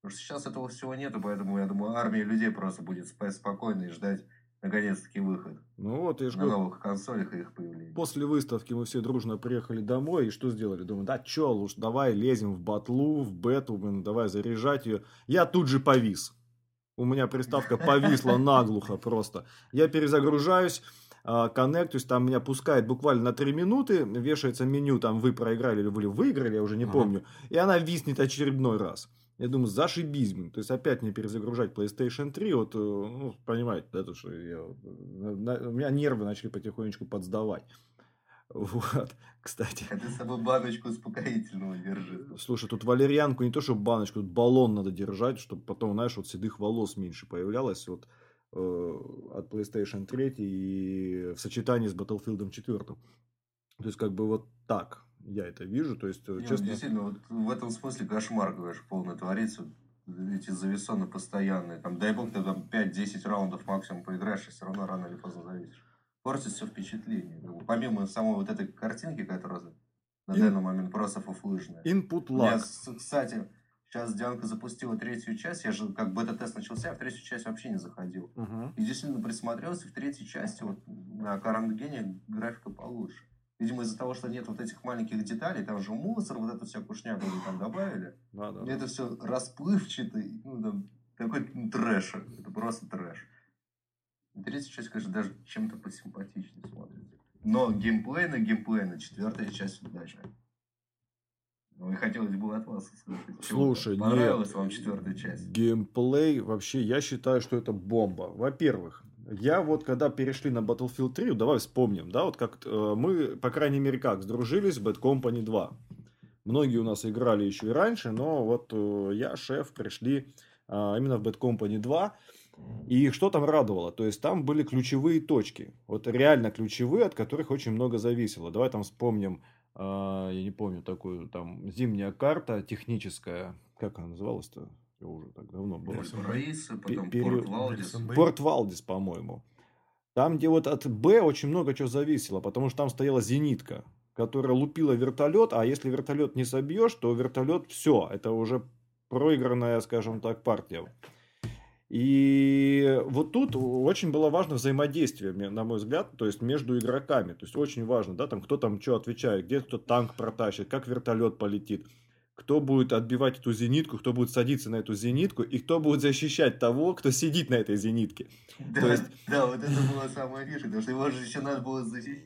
Потому что сейчас этого всего нету, поэтому, я думаю, армия людей просто будет спать спокойно и ждать наконец-таки выход. Ну вот, я же На новых консолях и их появление. После выставки мы все дружно приехали домой, и что сделали? Думаю, да чё, уж давай лезем в батлу, в бету, блин, давай заряжать ее. Я тут же повис. У меня приставка повисла наглухо просто. Я перезагружаюсь, а, коннектуюсь, там меня пускает буквально на 3 минуты, вешается меню, там вы проиграли или вы выиграли, я уже не ага. помню, и она виснет очередной раз. Я думаю, зашибись, блин. То есть, опять не перезагружать PlayStation 3. Вот, э, ну, понимаете, да, то, что я, на, у меня нервы начали потихонечку подсдавать. Вот, кстати. А ты с собой баночку успокоительного держи. Слушай, тут валерьянку не то, что баночку, тут баллон надо держать, чтобы потом, знаешь, вот седых волос меньше появлялось. Вот Э, от PlayStation 3 и в сочетании с Battlefield 4. То есть, как бы вот так я это вижу. То есть, Нет, честно... Действительно, вот в этом смысле кошмар, говоришь, полный творится. Эти завесоны постоянные. Там, дай бог, ты там 5-10 раундов максимум поиграешь, и все равно рано или поздно зависишь. Портит все впечатление. Помимо самой вот этой картинки, которая на In... данный момент просто фуфлыжная. Input lag. кстати, Сейчас Дианка запустила третью часть. Я же как бета-тест начался, я в третью часть вообще не заходил. Uh-huh. И действительно присмотрелся, в третьей части вот на Gen графика получше. Видимо, из-за того, что нет вот этих маленьких деталей, там же мусор, вот эту всякую шнягу они там добавили. Да, да, это все расплывчатый, ну, там, такой ну, трэш. Это просто трэш. Третья часть, конечно, даже чем-то посимпатичнее смотрится. Но геймплей на геймплей на четвертая часть удачная. Ну и хотелось бы от вас услышать. Слушай, Понравилась нет, вам четвертая часть? Геймплей, вообще, я считаю, что это бомба. Во-первых, я вот когда перешли на Battlefield 3, давай вспомним, да, вот как э, мы, по крайней мере, как сдружились в Bad Company 2. Многие у нас играли еще и раньше, но вот э, я, шеф, пришли э, именно в Bad Company 2. И что там радовало? То есть там были ключевые точки. Вот реально ключевые, от которых очень много зависело. Давай там вспомним я не помню, такую там зимняя карта техническая, как она называлась-то? Я уже так давно было. Раиса, потом. Порт Валдис. Порт Валдис, по-моему. Там, где вот от Б очень много чего зависело, потому что там стояла зенитка, которая лупила вертолет, а если вертолет не собьешь, то вертолет все, это уже проигранная, скажем так, партия. И вот тут очень было важно взаимодействие, на мой взгляд, то есть между игроками. То есть очень важно, да, там кто там что отвечает, где кто танк протащит, как вертолет полетит, кто будет отбивать эту зенитку, кто будет садиться на эту зенитку, и кто будет защищать того, кто сидит на этой зенитке. Да, то есть... да вот это было самое фишка, потому что его же еще надо было защищать.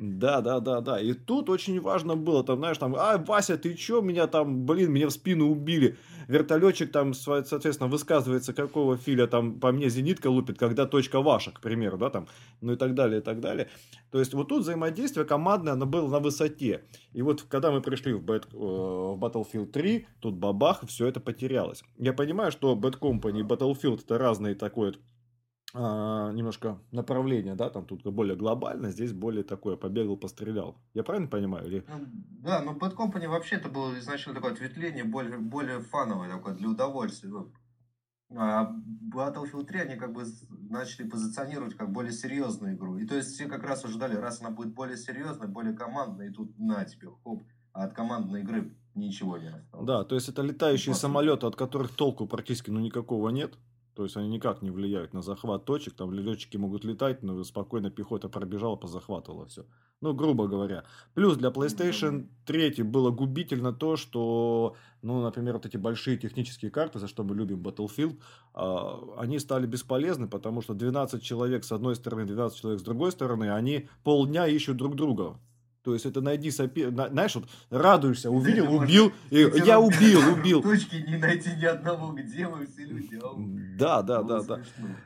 Да, да, да, да. И тут очень важно было, там, знаешь, там, а, Вася, ты чё, меня там, блин, меня в спину убили. Вертолетчик там, соответственно, высказывается, какого филя там по мне зенитка лупит, когда точка ваша, к примеру, да, там, ну и так далее, и так далее. То есть вот тут взаимодействие командное, оно было на высоте. И вот когда мы пришли в, Bad, э, в Battlefield 3, тут бабах, все это потерялось. Я понимаю, что Bad Company и Battlefield это разные такой немножко направление, да, там тут более глобально, здесь более такое, побегал, пострелял. Я правильно понимаю? Или... Ну, да, но Bad Company вообще это было изначально такое ответвление, более, более фановое такое, для удовольствия. Ну, а Battlefield 3 они как бы начали позиционировать как более серьезную игру. И то есть все как раз ожидали, раз она будет более серьезной, более командной, и тут на тебе, хоп, а от командной игры ничего не осталось. Да, то есть это летающие самолеты, от которых толку практически ну никакого нет. То есть они никак не влияют на захват точек. Там летчики могут летать, но спокойно пехота пробежала, позахватывала все. Ну, грубо говоря. Плюс для PlayStation 3 было губительно то, что, ну, например, вот эти большие технические карты, за что мы любим Battlefield, а, они стали бесполезны, потому что 12 человек с одной стороны, 12 человек с другой стороны, они полдня ищут друг друга. То есть это найди сопер... Знаешь, вот радуешься, увидел, убил, и я убил, убил. Точки не найти ни одного, где мы все люди. Да, да, да, да.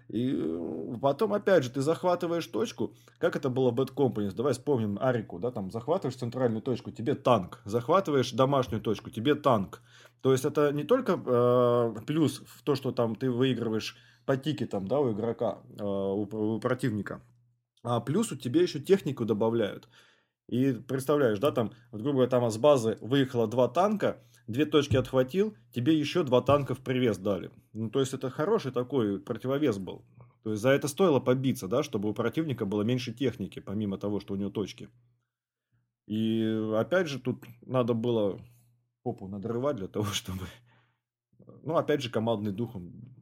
И э, потом, опять же, ты захватываешь точку, как это было в Bad Company, давай вспомним Арику, да, там захватываешь центральную точку, тебе танк, захватываешь домашнюю точку, тебе танк. То есть это не только э, плюс в то, что там ты выигрываешь по тикетам, да, у игрока, э, у, у противника, а плюс у тебя еще технику добавляют. И представляешь, да, там, вот, грубо говоря, там с базы выехало два танка, две точки отхватил, тебе еще два танка в привес дали. Ну, то есть, это хороший такой противовес был. То есть, за это стоило побиться, да, чтобы у противника было меньше техники, помимо того, что у него точки. И, опять же, тут надо было попу надрывать для того, чтобы... Ну, опять же, командный дух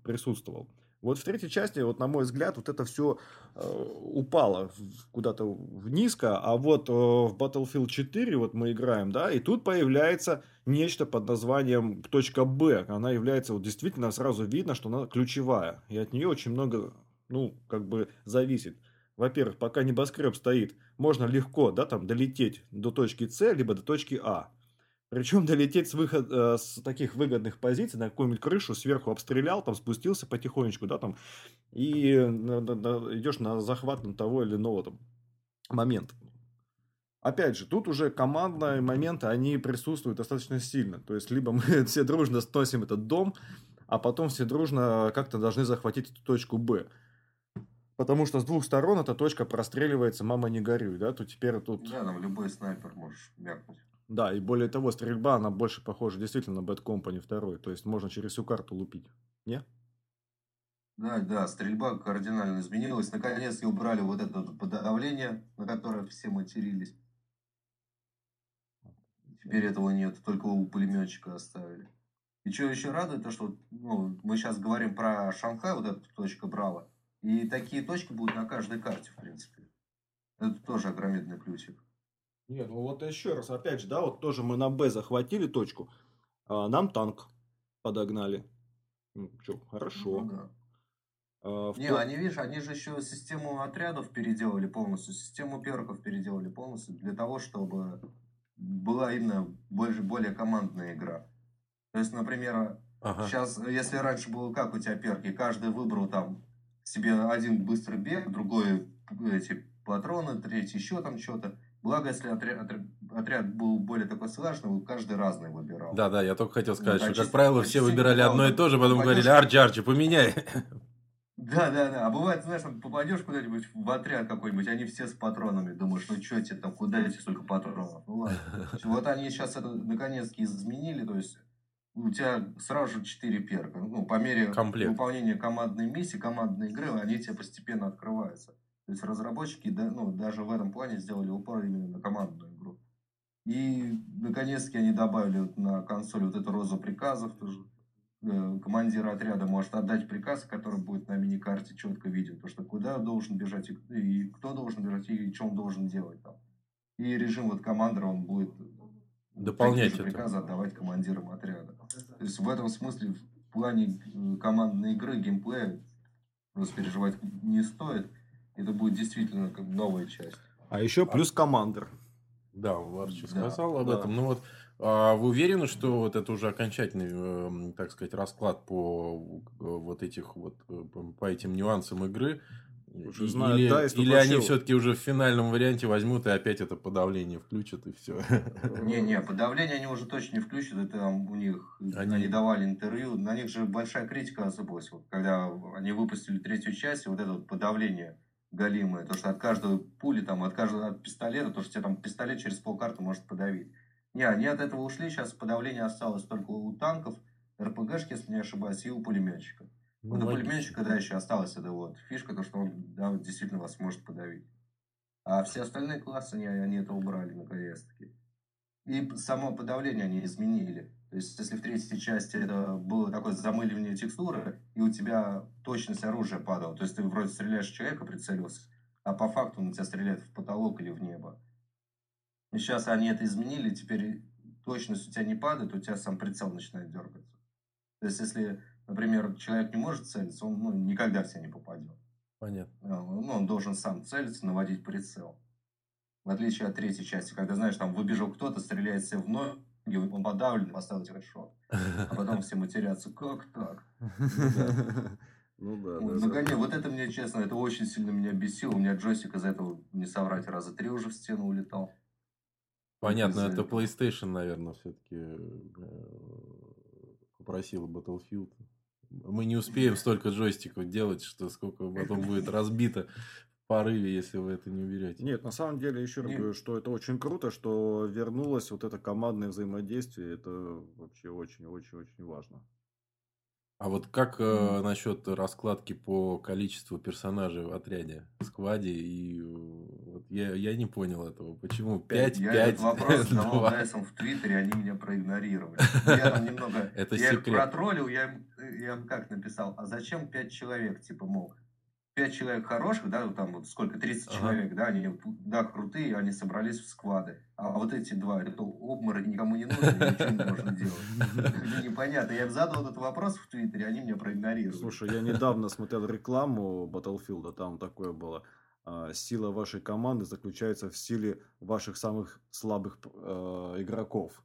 присутствовал. Вот в третьей части, вот на мой взгляд, вот это все э, упало куда-то в низко, а вот э, в Battlefield 4 вот мы играем, да, и тут появляется нечто под названием точка Б. Она является, вот действительно сразу видно, что она ключевая, и от нее очень много, ну, как бы зависит. Во-первых, пока небоскреб стоит, можно легко, да, там, долететь до точки С, либо до точки А. Причем долететь с, выход, э, с таких выгодных позиций на какую-нибудь крышу, сверху обстрелял, там спустился потихонечку, да, там, и идешь на захват на того или иного там момента. Опять же, тут уже командные моменты, они присутствуют достаточно сильно. То есть, либо мы все дружно сносим этот дом, а потом все дружно как-то должны захватить эту точку Б. Потому что с двух сторон эта точка простреливается, мама не горюй, да, то теперь тут... Да, там любой снайпер можешь мякнуть. Да, и более того, стрельба, она больше похожа действительно на Bad Company 2. То есть можно через всю карту лупить. Не? Да, да, стрельба кардинально изменилась. Наконец-то убрали вот это подавление, на которое все матерились. Теперь этого нет, только у пулеметчика оставили. И что еще радует, то что ну, мы сейчас говорим про Шанхай, вот эта точка Браво. И такие точки будут на каждой карте, в принципе. Это тоже огромный плюсик. Нет, ну вот еще раз, опять же, да, вот тоже мы на Б захватили точку, а нам танк подогнали. Ну, что, хорошо. Ну, да. а, Не, то... они, видишь, они же еще систему отрядов переделали полностью, систему перков переделали полностью для того, чтобы была именно больше, более командная игра. То есть, например, ага. сейчас, если раньше было как у тебя перки, каждый выбрал там себе один быстрый бег, другой эти патроны, третий еще там что-то. Благо, если отряд, отряд, отряд был более такой слаженный, каждый разный выбирал. Да, да, я только хотел сказать, ну, что, как правило, все выбирали одно и то же, потом говорили, Арчи, Арчи, поменяй. Да, да, да. А бывает, знаешь, там попадешь куда-нибудь в отряд какой-нибудь, они все с патронами. Думаешь, ну что тебе там, куда эти столько патронов? Ну ладно. Вот они сейчас это наконец-то изменили, то есть у тебя сразу же 4 перка. Ну, по мере Комплект. выполнения командной миссии, командной игры, они тебе постепенно открываются. То есть разработчики да, ну, даже в этом плане сделали упор именно на командную игру. И наконец-таки они добавили на консоль вот эту розу приказов тоже. э, командир отряда может отдать приказ, который будет на мини-карте четко виден, то что куда должен бежать, и, и кто должен бежать, и что он должен делать там. И режим вот командира, он будет дополнять это. приказы отдавать командирам отряда. То есть в этом смысле, в плане э, командной игры, геймплея, просто переживать не стоит. Это будет действительно как новая часть. А еще плюс командир. Да, Варчи да, сказал об да. этом. Ну вот, а вы уверены, что вот это уже окончательный, эм, так сказать, расклад по э, вот этих вот э, по этим нюансам игры? Уже знают, или, да, или они все-таки уже в финальном варианте возьмут и опять это подавление включат и все. Не-не, подавление они уже точно не включат. Это там у них они... они давали интервью. На них же большая критика осыпалась. Вот, когда они выпустили третью часть, вот это вот подавление галимое, то что от каждой пули, там, от каждого от пистолета, то что тебе там пистолет через полкарты может подавить. Не, они от этого ушли, сейчас подавление осталось только у танков, РПГшки, если не ошибаюсь, и у пулеметчика. Ну, вот у пулеметчика, да, еще осталась эта вот фишка, то что он да, действительно вас может подавить. А все остальные классы, они, они это убрали наконец-таки. И само подавление они изменили. То есть, если в третьей части это было такое замыливание текстуры, и у тебя точность оружия падала, то есть ты вроде стреляешь в человека, прицелился, а по факту он у тебя стреляет в потолок или в небо. И сейчас они это изменили, теперь точность у тебя не падает, у тебя сам прицел начинает дергаться. То есть, если, например, человек не может целиться, он ну, никогда в тебя не попадет. Понятно. Ну, он должен сам целиться, наводить прицел. В отличие от третьей части, когда, знаешь, там выбежал кто-то, стреляет себе в ноги, он подавлен, поставил тебе шот. А потом все матерятся, как так? Ну да. Ну, да, да. вот это мне, честно, это очень сильно меня бесило. У меня джойстик из-за этого, не соврать, раза три уже в стену улетал. Понятно, это PlayStation, наверное, все-таки э, попросила Battlefield. Мы не успеем столько джойстиков делать, что сколько потом будет разбито порыве, если вы это не уберете. Нет, на самом деле, еще раз говорю, что это очень круто, что вернулось вот это командное взаимодействие. Это вообще очень-очень-очень важно. А вот как э, насчет раскладки по количеству персонажей в отряде, в скваде? И э, вот я, я не понял этого. Почему 5, я 5, этот вопрос 2. давал Дайсом в Твиттере, они меня проигнорировали. Я там немного... Это я секрет. их протроллил, я им, я им как написал? А зачем 5 человек? Типа, мог? 5 человек хороших, да, там вот сколько, 30 ага. человек, да, они, да, крутые, они собрались в склады. А, а вот эти два, это обморок никому не нужно, ничего не можно делать. Непонятно. Я задал этот вопрос в Твиттере, они меня проигнорировали. Слушай, я недавно смотрел рекламу Battlefield, там такое было. А, Сила вашей команды заключается в силе ваших самых слабых э, игроков.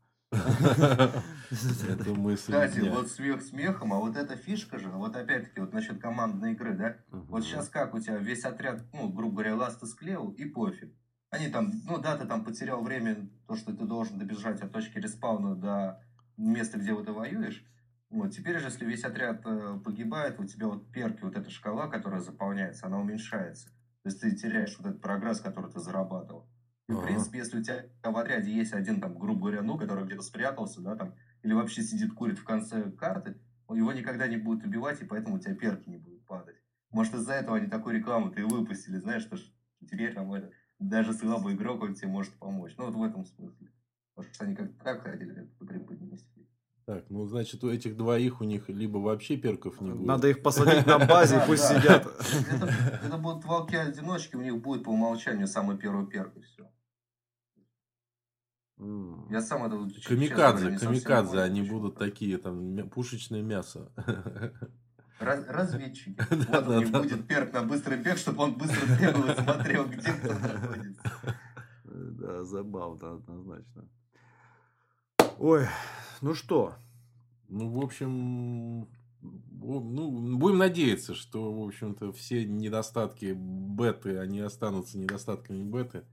Мысль. Кстати, вот смех смехом, а вот эта фишка же, вот опять-таки, вот насчет командной игры, да? Вот сейчас как у тебя весь отряд, ну, грубо говоря, ласта склеил и пофиг. Они там, ну да, ты там потерял время, то, что ты должен добежать от точки респауна до места, где вот ты воюешь. Вот, теперь же, если весь отряд э, погибает, у тебя вот перки, вот эта шкала, которая заполняется, она уменьшается. То есть ты теряешь вот этот прогресс, который ты зарабатывал. И, в принципе, если у тебя в отряде есть один, там, грубо говоря, ну, который где-то спрятался, да, там, или вообще сидит, курит в конце карты, его никогда не будут убивать, и поэтому у тебя перки не будут падать. Может, из-за этого они такую рекламу-то и выпустили, знаешь, что теперь там это, даже слабый игрок, он тебе может помочь. Ну, вот в этом смысле. Потому что они как-то так хотели это преподнести. Так, ну, значит, у этих двоих у них либо вообще перков не будет. Надо их посадить на базе, пусть сидят. Это будут волки-одиночки, у них будет по умолчанию самый первый перк. Я сам это Камикадзе, камикадзе, они будут такие, там, пушечное мясо. Раз, разведчики. Вот у них будет перк на быстрый бег, чтобы он быстро бегал и смотрел, где кто находится. Да, забавно, однозначно. Ой, ну что? Ну, в общем, ну, будем надеяться, что, в общем-то, все недостатки беты, они останутся недостатками беты.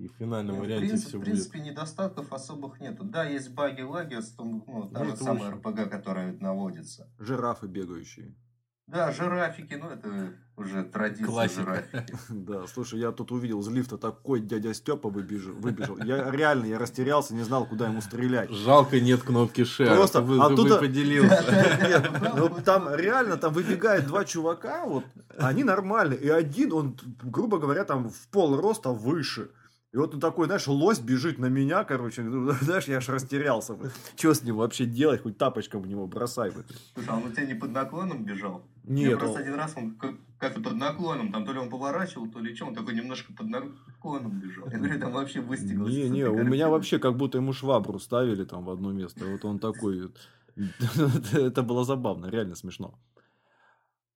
И в финальном ну, варианте все будет. В принципе, будет... недостатков особых нету. Да, есть баги, лаги, ну, та ну, же самая очень... РПГ, которая наводится. Жирафы бегающие. Да, жирафики, ну это уже традиция Классика. жирафики. Да, слушай, я тут увидел из лифта такой дядя Степа выбежал. выбежал. Я реально, я растерялся, не знал, куда ему стрелять. Жалко, нет кнопки шер. Просто вы, оттуда... вы поделился. ну, там реально там выбегают два чувака, вот, они нормальные. И один, он, грубо говоря, там в пол роста выше. И вот он такой, знаешь, лось бежит на меня, короче, ну, знаешь, я аж растерялся. Что с ним вообще делать? Хоть тапочком в него бросай бы. Слушай, а он у тебя не под наклоном бежал? Нет. Я просто он... один раз он как-то под наклоном, там то ли он поворачивал, то ли что, он такой немножко под наклоном бежал. Я говорю, там вообще выстегался. Не, не, у меня вообще как будто ему швабру ставили там в одно место. Вот он такой. Это было забавно, реально смешно.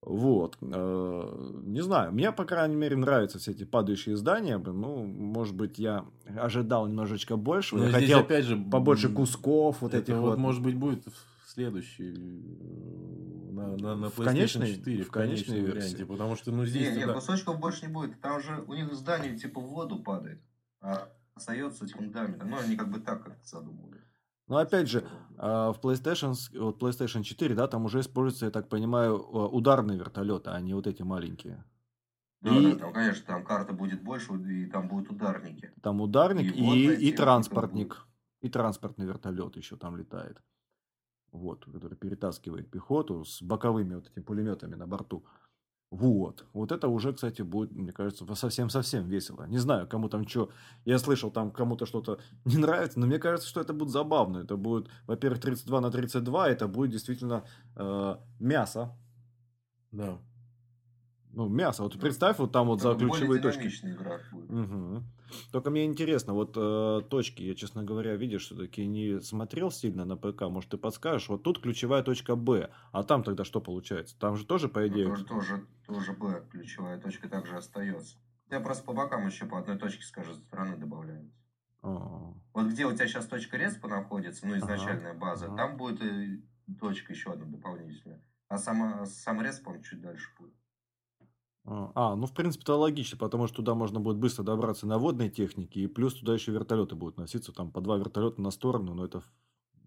Вот. Э, не знаю, мне, по крайней мере, нравятся все эти падающие здания. Ну, может быть, я ожидал немножечко больше. Я хотел опять же побольше кусков вот этих вот. Может быть, будет в следующий э, на, на, на PlayStation конечной, 4 в конечной варианте, потому что ну здесь не, не, кусочков больше не будет. Там уже у них здание типа в воду падает, а остается фундамент. Ну они как бы так как-то задумывали. Но опять же, а, в PlayStation, вот PlayStation 4, да, там уже используются, я так понимаю, ударные вертолеты, а не вот эти маленькие. Да, и... да, там, конечно, там карта будет больше, и там будут ударники. Там ударник и, и, и транспортник. И транспортный вертолет еще там летает. Вот, который перетаскивает пехоту с боковыми вот этими пулеметами на борту. Вот. Вот это уже, кстати, будет, мне кажется, совсем-совсем весело. Не знаю, кому там что. Я слышал, там кому-то что-то не нравится, но мне кажется, что это будет забавно. Это будет, во-первых, 32 на 32, это будет действительно э, мясо. Да. Ну, мясо. Вот представь, вот там вот за ключевые точки. Игра будет. Угу. Только мне интересно, вот э, точки, я, честно говоря, видишь, все-таки не смотрел сильно на ПК, может, ты подскажешь, вот тут ключевая точка Б, а там тогда что получается? Там же тоже, по ну, идее... Ну, тоже, тоже, тоже Б, ключевая точка также остается. Я просто по бокам еще по одной точке с каждой стороны добавляется. А-а-а. Вот где у тебя сейчас точка респа находится, ну, изначальная ага, база, ага. там будет и точка еще одна дополнительная. А сама, сам респ, он чуть дальше будет. А, а, ну в принципе это логично, потому что туда можно будет быстро добраться на водной технике, и плюс туда еще вертолеты будут носиться, там по два вертолета на сторону, но это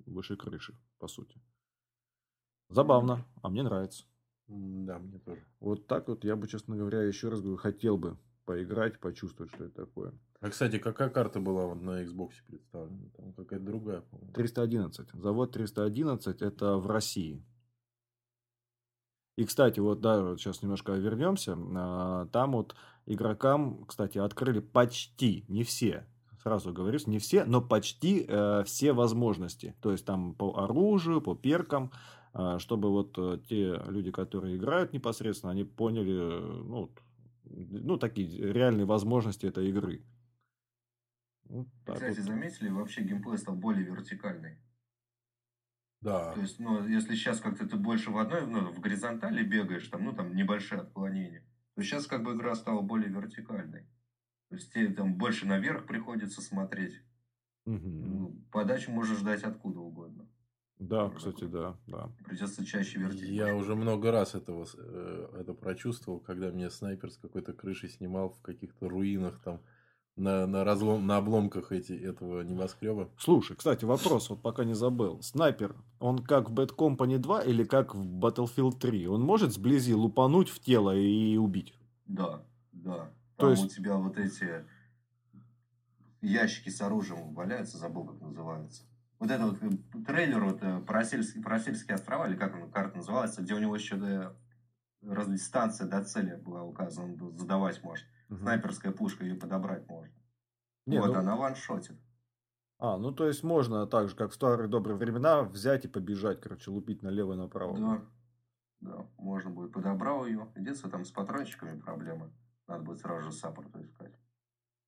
выше крыши, по сути. Забавно, а мне нравится. Да, мне тоже. Вот так вот я бы, честно говоря, еще раз говорю, хотел бы поиграть, почувствовать, что это такое. А, кстати, какая карта была на Xbox представлена? Там какая-то другая, по-моему. 311. Завод 311 это в России. И, кстати, вот, да, вот сейчас немножко вернемся. А, там вот игрокам, кстати, открыли почти, не все, сразу говорю, не все, но почти э, все возможности. То есть там по оружию, по перкам, э, чтобы вот э, те люди, которые играют непосредственно, они поняли, э, ну, ну, такие реальные возможности этой игры. Вот Кстати, вот. заметили, вообще геймплей стал более вертикальный. Да. То есть, ну, если сейчас как-то ты больше в одной, ну, в горизонтали бегаешь, там, ну, там, небольшие отклонения, то сейчас как бы игра стала более вертикальной. То есть, тебе там больше наверх приходится смотреть. Угу. подачу можешь ждать откуда угодно. Да, Может, кстати, да, да. Придется чаще вертеть. Я уже много раз этого, э, это прочувствовал, когда мне снайпер с какой-то крыши снимал в каких-то руинах там на, на, разлом, на обломках эти, этого небоскреба. Слушай, кстати, вопрос, вот пока не забыл. Снайпер, он как в Bad Company 2 или как в Battlefield 3? Он может сблизи лупануть в тело и убить? Да, да. Там То есть... у тебя вот эти ящики с оружием валяются, забыл, как называется. Вот это вот э, трейлер вот, э, про, сельские, про сельские острова, или как он, карта называется, где у него еще до, дистанция до цели была указана, он задавать может. Угу. Снайперская пушка, ее подобрать можно. Не, вот ну... она ваншотит. А, ну то есть можно так же, как в старые добрые времена, взять и побежать, короче, лупить налево и направо. Да, да, можно будет. Подобрал ее. Единственное, там с патрончиками проблемы. Надо будет сразу же саппорта искать.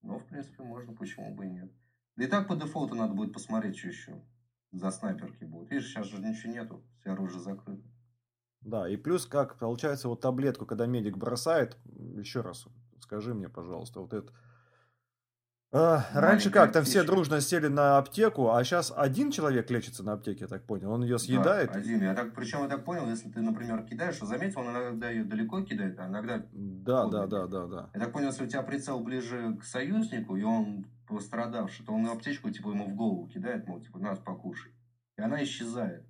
Но, в принципе, можно, почему бы и нет. Да и так по дефолту надо будет посмотреть, что еще за снайперки будет. Видишь, сейчас же ничего нету, все оружие закрыто. Да, и плюс, как получается, вот таблетку, когда медик бросает, еще раз, Скажи мне, пожалуйста, вот это... А, раньше как, там все дружно сели на аптеку, а сейчас один человек лечится на аптеке, я так понял. Он ее съедает. Да, один. Я так, причем я так понял, если ты, например, кидаешь, заметил, он иногда ее далеко кидает, а иногда... Да, да, да, да, да. Я так понял, если у тебя прицел ближе к союзнику, и он пострадавший, то он аптечку типа ему в голову кидает, мол, типа, нас покушай. И она исчезает.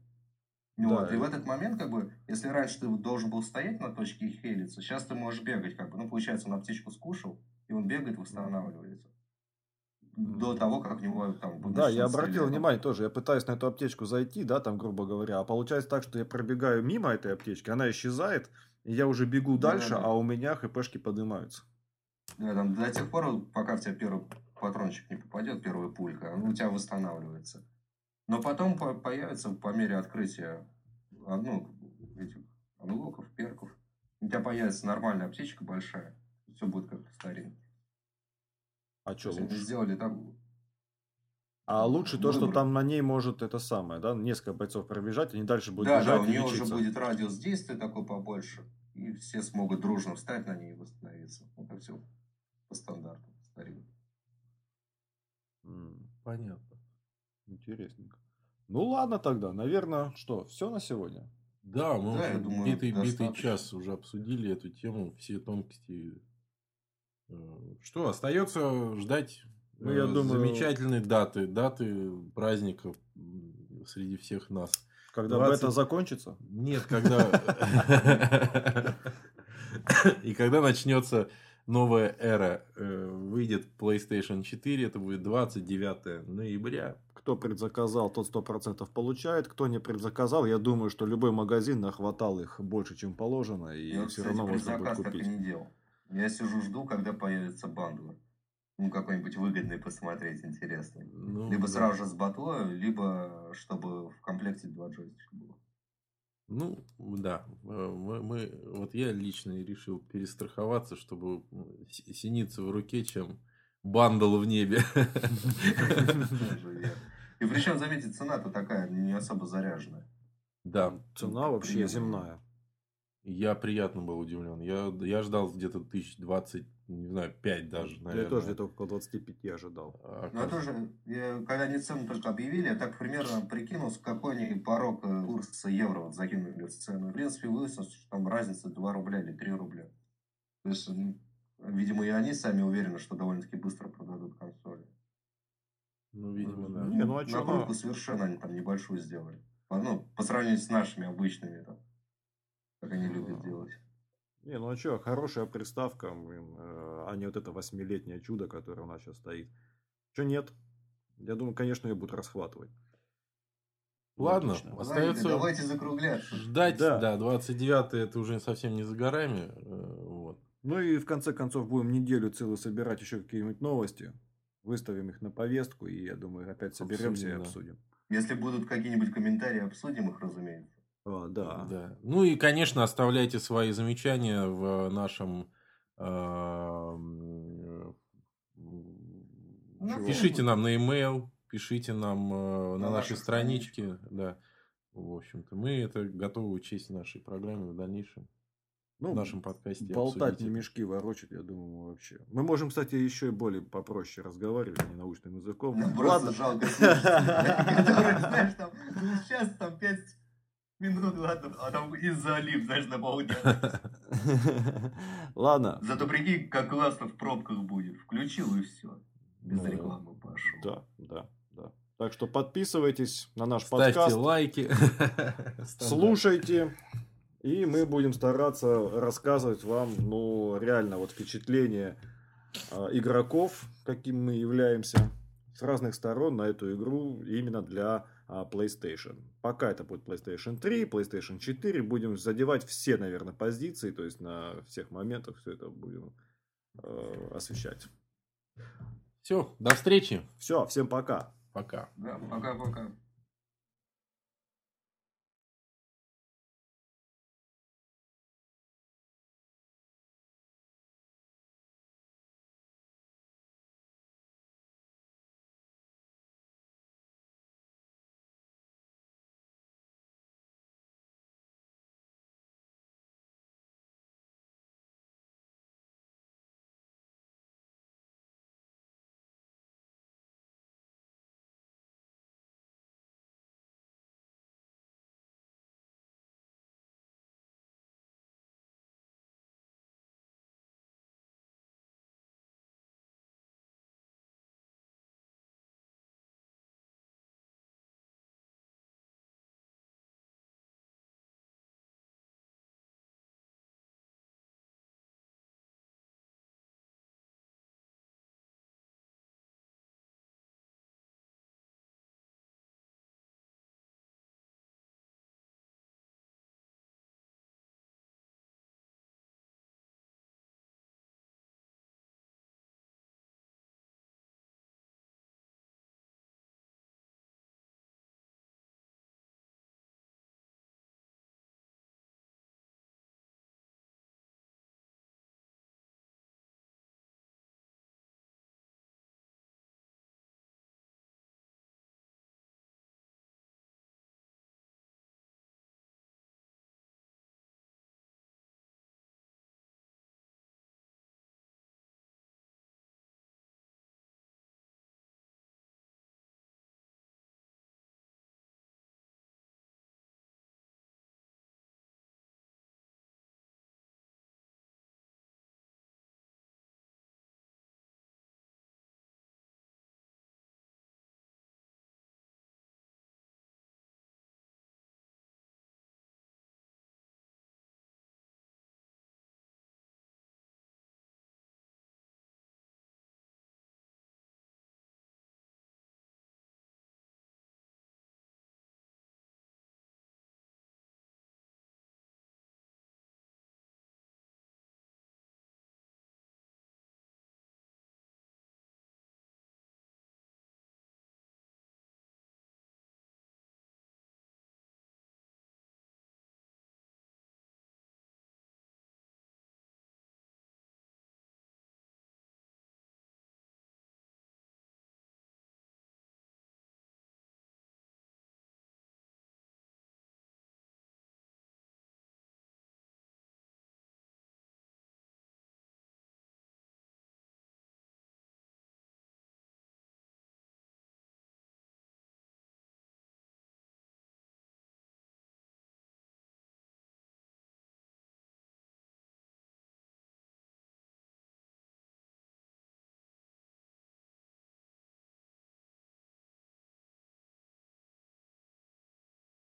Да. Вот. И в этот момент, как бы, если раньше ты должен был стоять на точке и хелиться, сейчас ты можешь бегать, как бы, ну, получается, он аптечку скушал, и он бегает, восстанавливается. До того, как у него там... Да, я обратил внимание тоже, я пытаюсь на эту аптечку зайти, да, там, грубо говоря, а получается так, что я пробегаю мимо этой аптечки, она исчезает, и я уже бегу дальше, да, да. а у меня хпшки поднимаются. Да, там до тех пор, пока в тебя первый патрончик не попадет, первая пулька, у тебя восстанавливается. Но потом появится по мере открытия ну, этих анлоков, перков, у тебя появится нормальная аптечка большая, все будет как старинно. А что лучше? Сделали так. А лучше то, что там на ней может это самое, да, несколько бойцов пробежать, они дальше будут да, бежать Да, у нее уже будет радиус действия такой побольше, и все смогут дружно встать на ней и восстановиться. Это все по стандарту старинно. Понятно. Интересненько. Ну ладно тогда, наверное, что, все на сегодня? Да, мы да, уже думаю, битый, битый час уже обсудили эту тему, все тонкости. Э, что, остается ждать ну, я э, думаю... замечательной даты, даты праздников среди всех нас. Когда 20... бета закончится? Нет, когда... И когда начнется новая эра, э, выйдет PlayStation 4, это будет 29 ноября. Кто предзаказал, тот 100% получает. Кто не предзаказал, я думаю, что любой магазин нахватал их больше, чем положено. И я, все кстати, равно можно будет купить. Так и не делал. Я сижу, жду, когда появится бандл. Ну, какой-нибудь выгодный посмотреть, интересный. Ну, либо да. сразу же с батлой, либо чтобы в комплекте два джойстика было. Ну, да. Мы, мы, вот я лично решил перестраховаться, чтобы синица в руке, чем бандл в небе. И причем, заметьте, цена-то такая не особо заряженная. Да. Цена вообще земная. Я приятно был удивлен. Я, я ждал где-то тысяч двадцать, не знаю, пять даже, наверное. Я тоже где-то около 25 ожидал. А, ну, я тоже, я, когда они цену только объявили, я так примерно прикинул, какой порог э, курса евро вот закинули в цену. В принципе, выяснилось, что там разница 2 рубля или 3 рубля. То есть, видимо, и они сами уверены, что довольно-таки быстро продадут консоли. Ну, видимо, да. Не, ну, а Накрутку совершенно они там небольшую сделали. Ну, по сравнению с нашими обычными там как они любят делать. Не, ну а что, хорошая приставка, блин, э, а не вот это восьмилетнее чудо, которое у нас сейчас стоит. Что нет? Я думаю, конечно, ее будут расхватывать. Ладно, Логично. остается давайте закругляться. Ждать, да, да 29 это уже совсем не за горами. Э, вот. Ну и в конце концов будем неделю целую собирать еще какие-нибудь новости. Выставим их на повестку и, я думаю, опять соберемся обсудим, и обсудим. Если будут какие-нибудь комментарии, обсудим их, разумеется. О, да. да. Ну и, конечно, оставляйте свои замечания в нашем... Э, ну, пишите нам на e-mail, пишите нам э, на, на нашей страничке. Да. В общем-то, мы это готовы учесть в нашей программе в дальнейшем. Ну, в нашем подкасте. Болтать не мешки ворочать, я думаю, вообще. Мы можем, кстати, еще и более попроще разговаривать, а не научным языком. Ну, просто жалко Знаешь, там, сейчас там 5 минут, ладно, а там и залив, знаешь, на полдня. Ладно. Зато прикинь, как классно в пробках будет. Включил и все. Без ну, рекламы пошел. Да, да, да. Так что подписывайтесь на наш Ставьте подкаст. Ставьте лайки. Слушайте. И мы будем стараться рассказывать вам, ну, реально вот впечатление э, игроков, каким мы являемся, с разных сторон на эту игру именно для PlayStation. Пока это будет PlayStation 3, PlayStation 4, будем задевать все, наверное, позиции, то есть на всех моментах все это будем э, освещать. Все, до встречи. Все, всем пока. Пока. Да, пока-пока.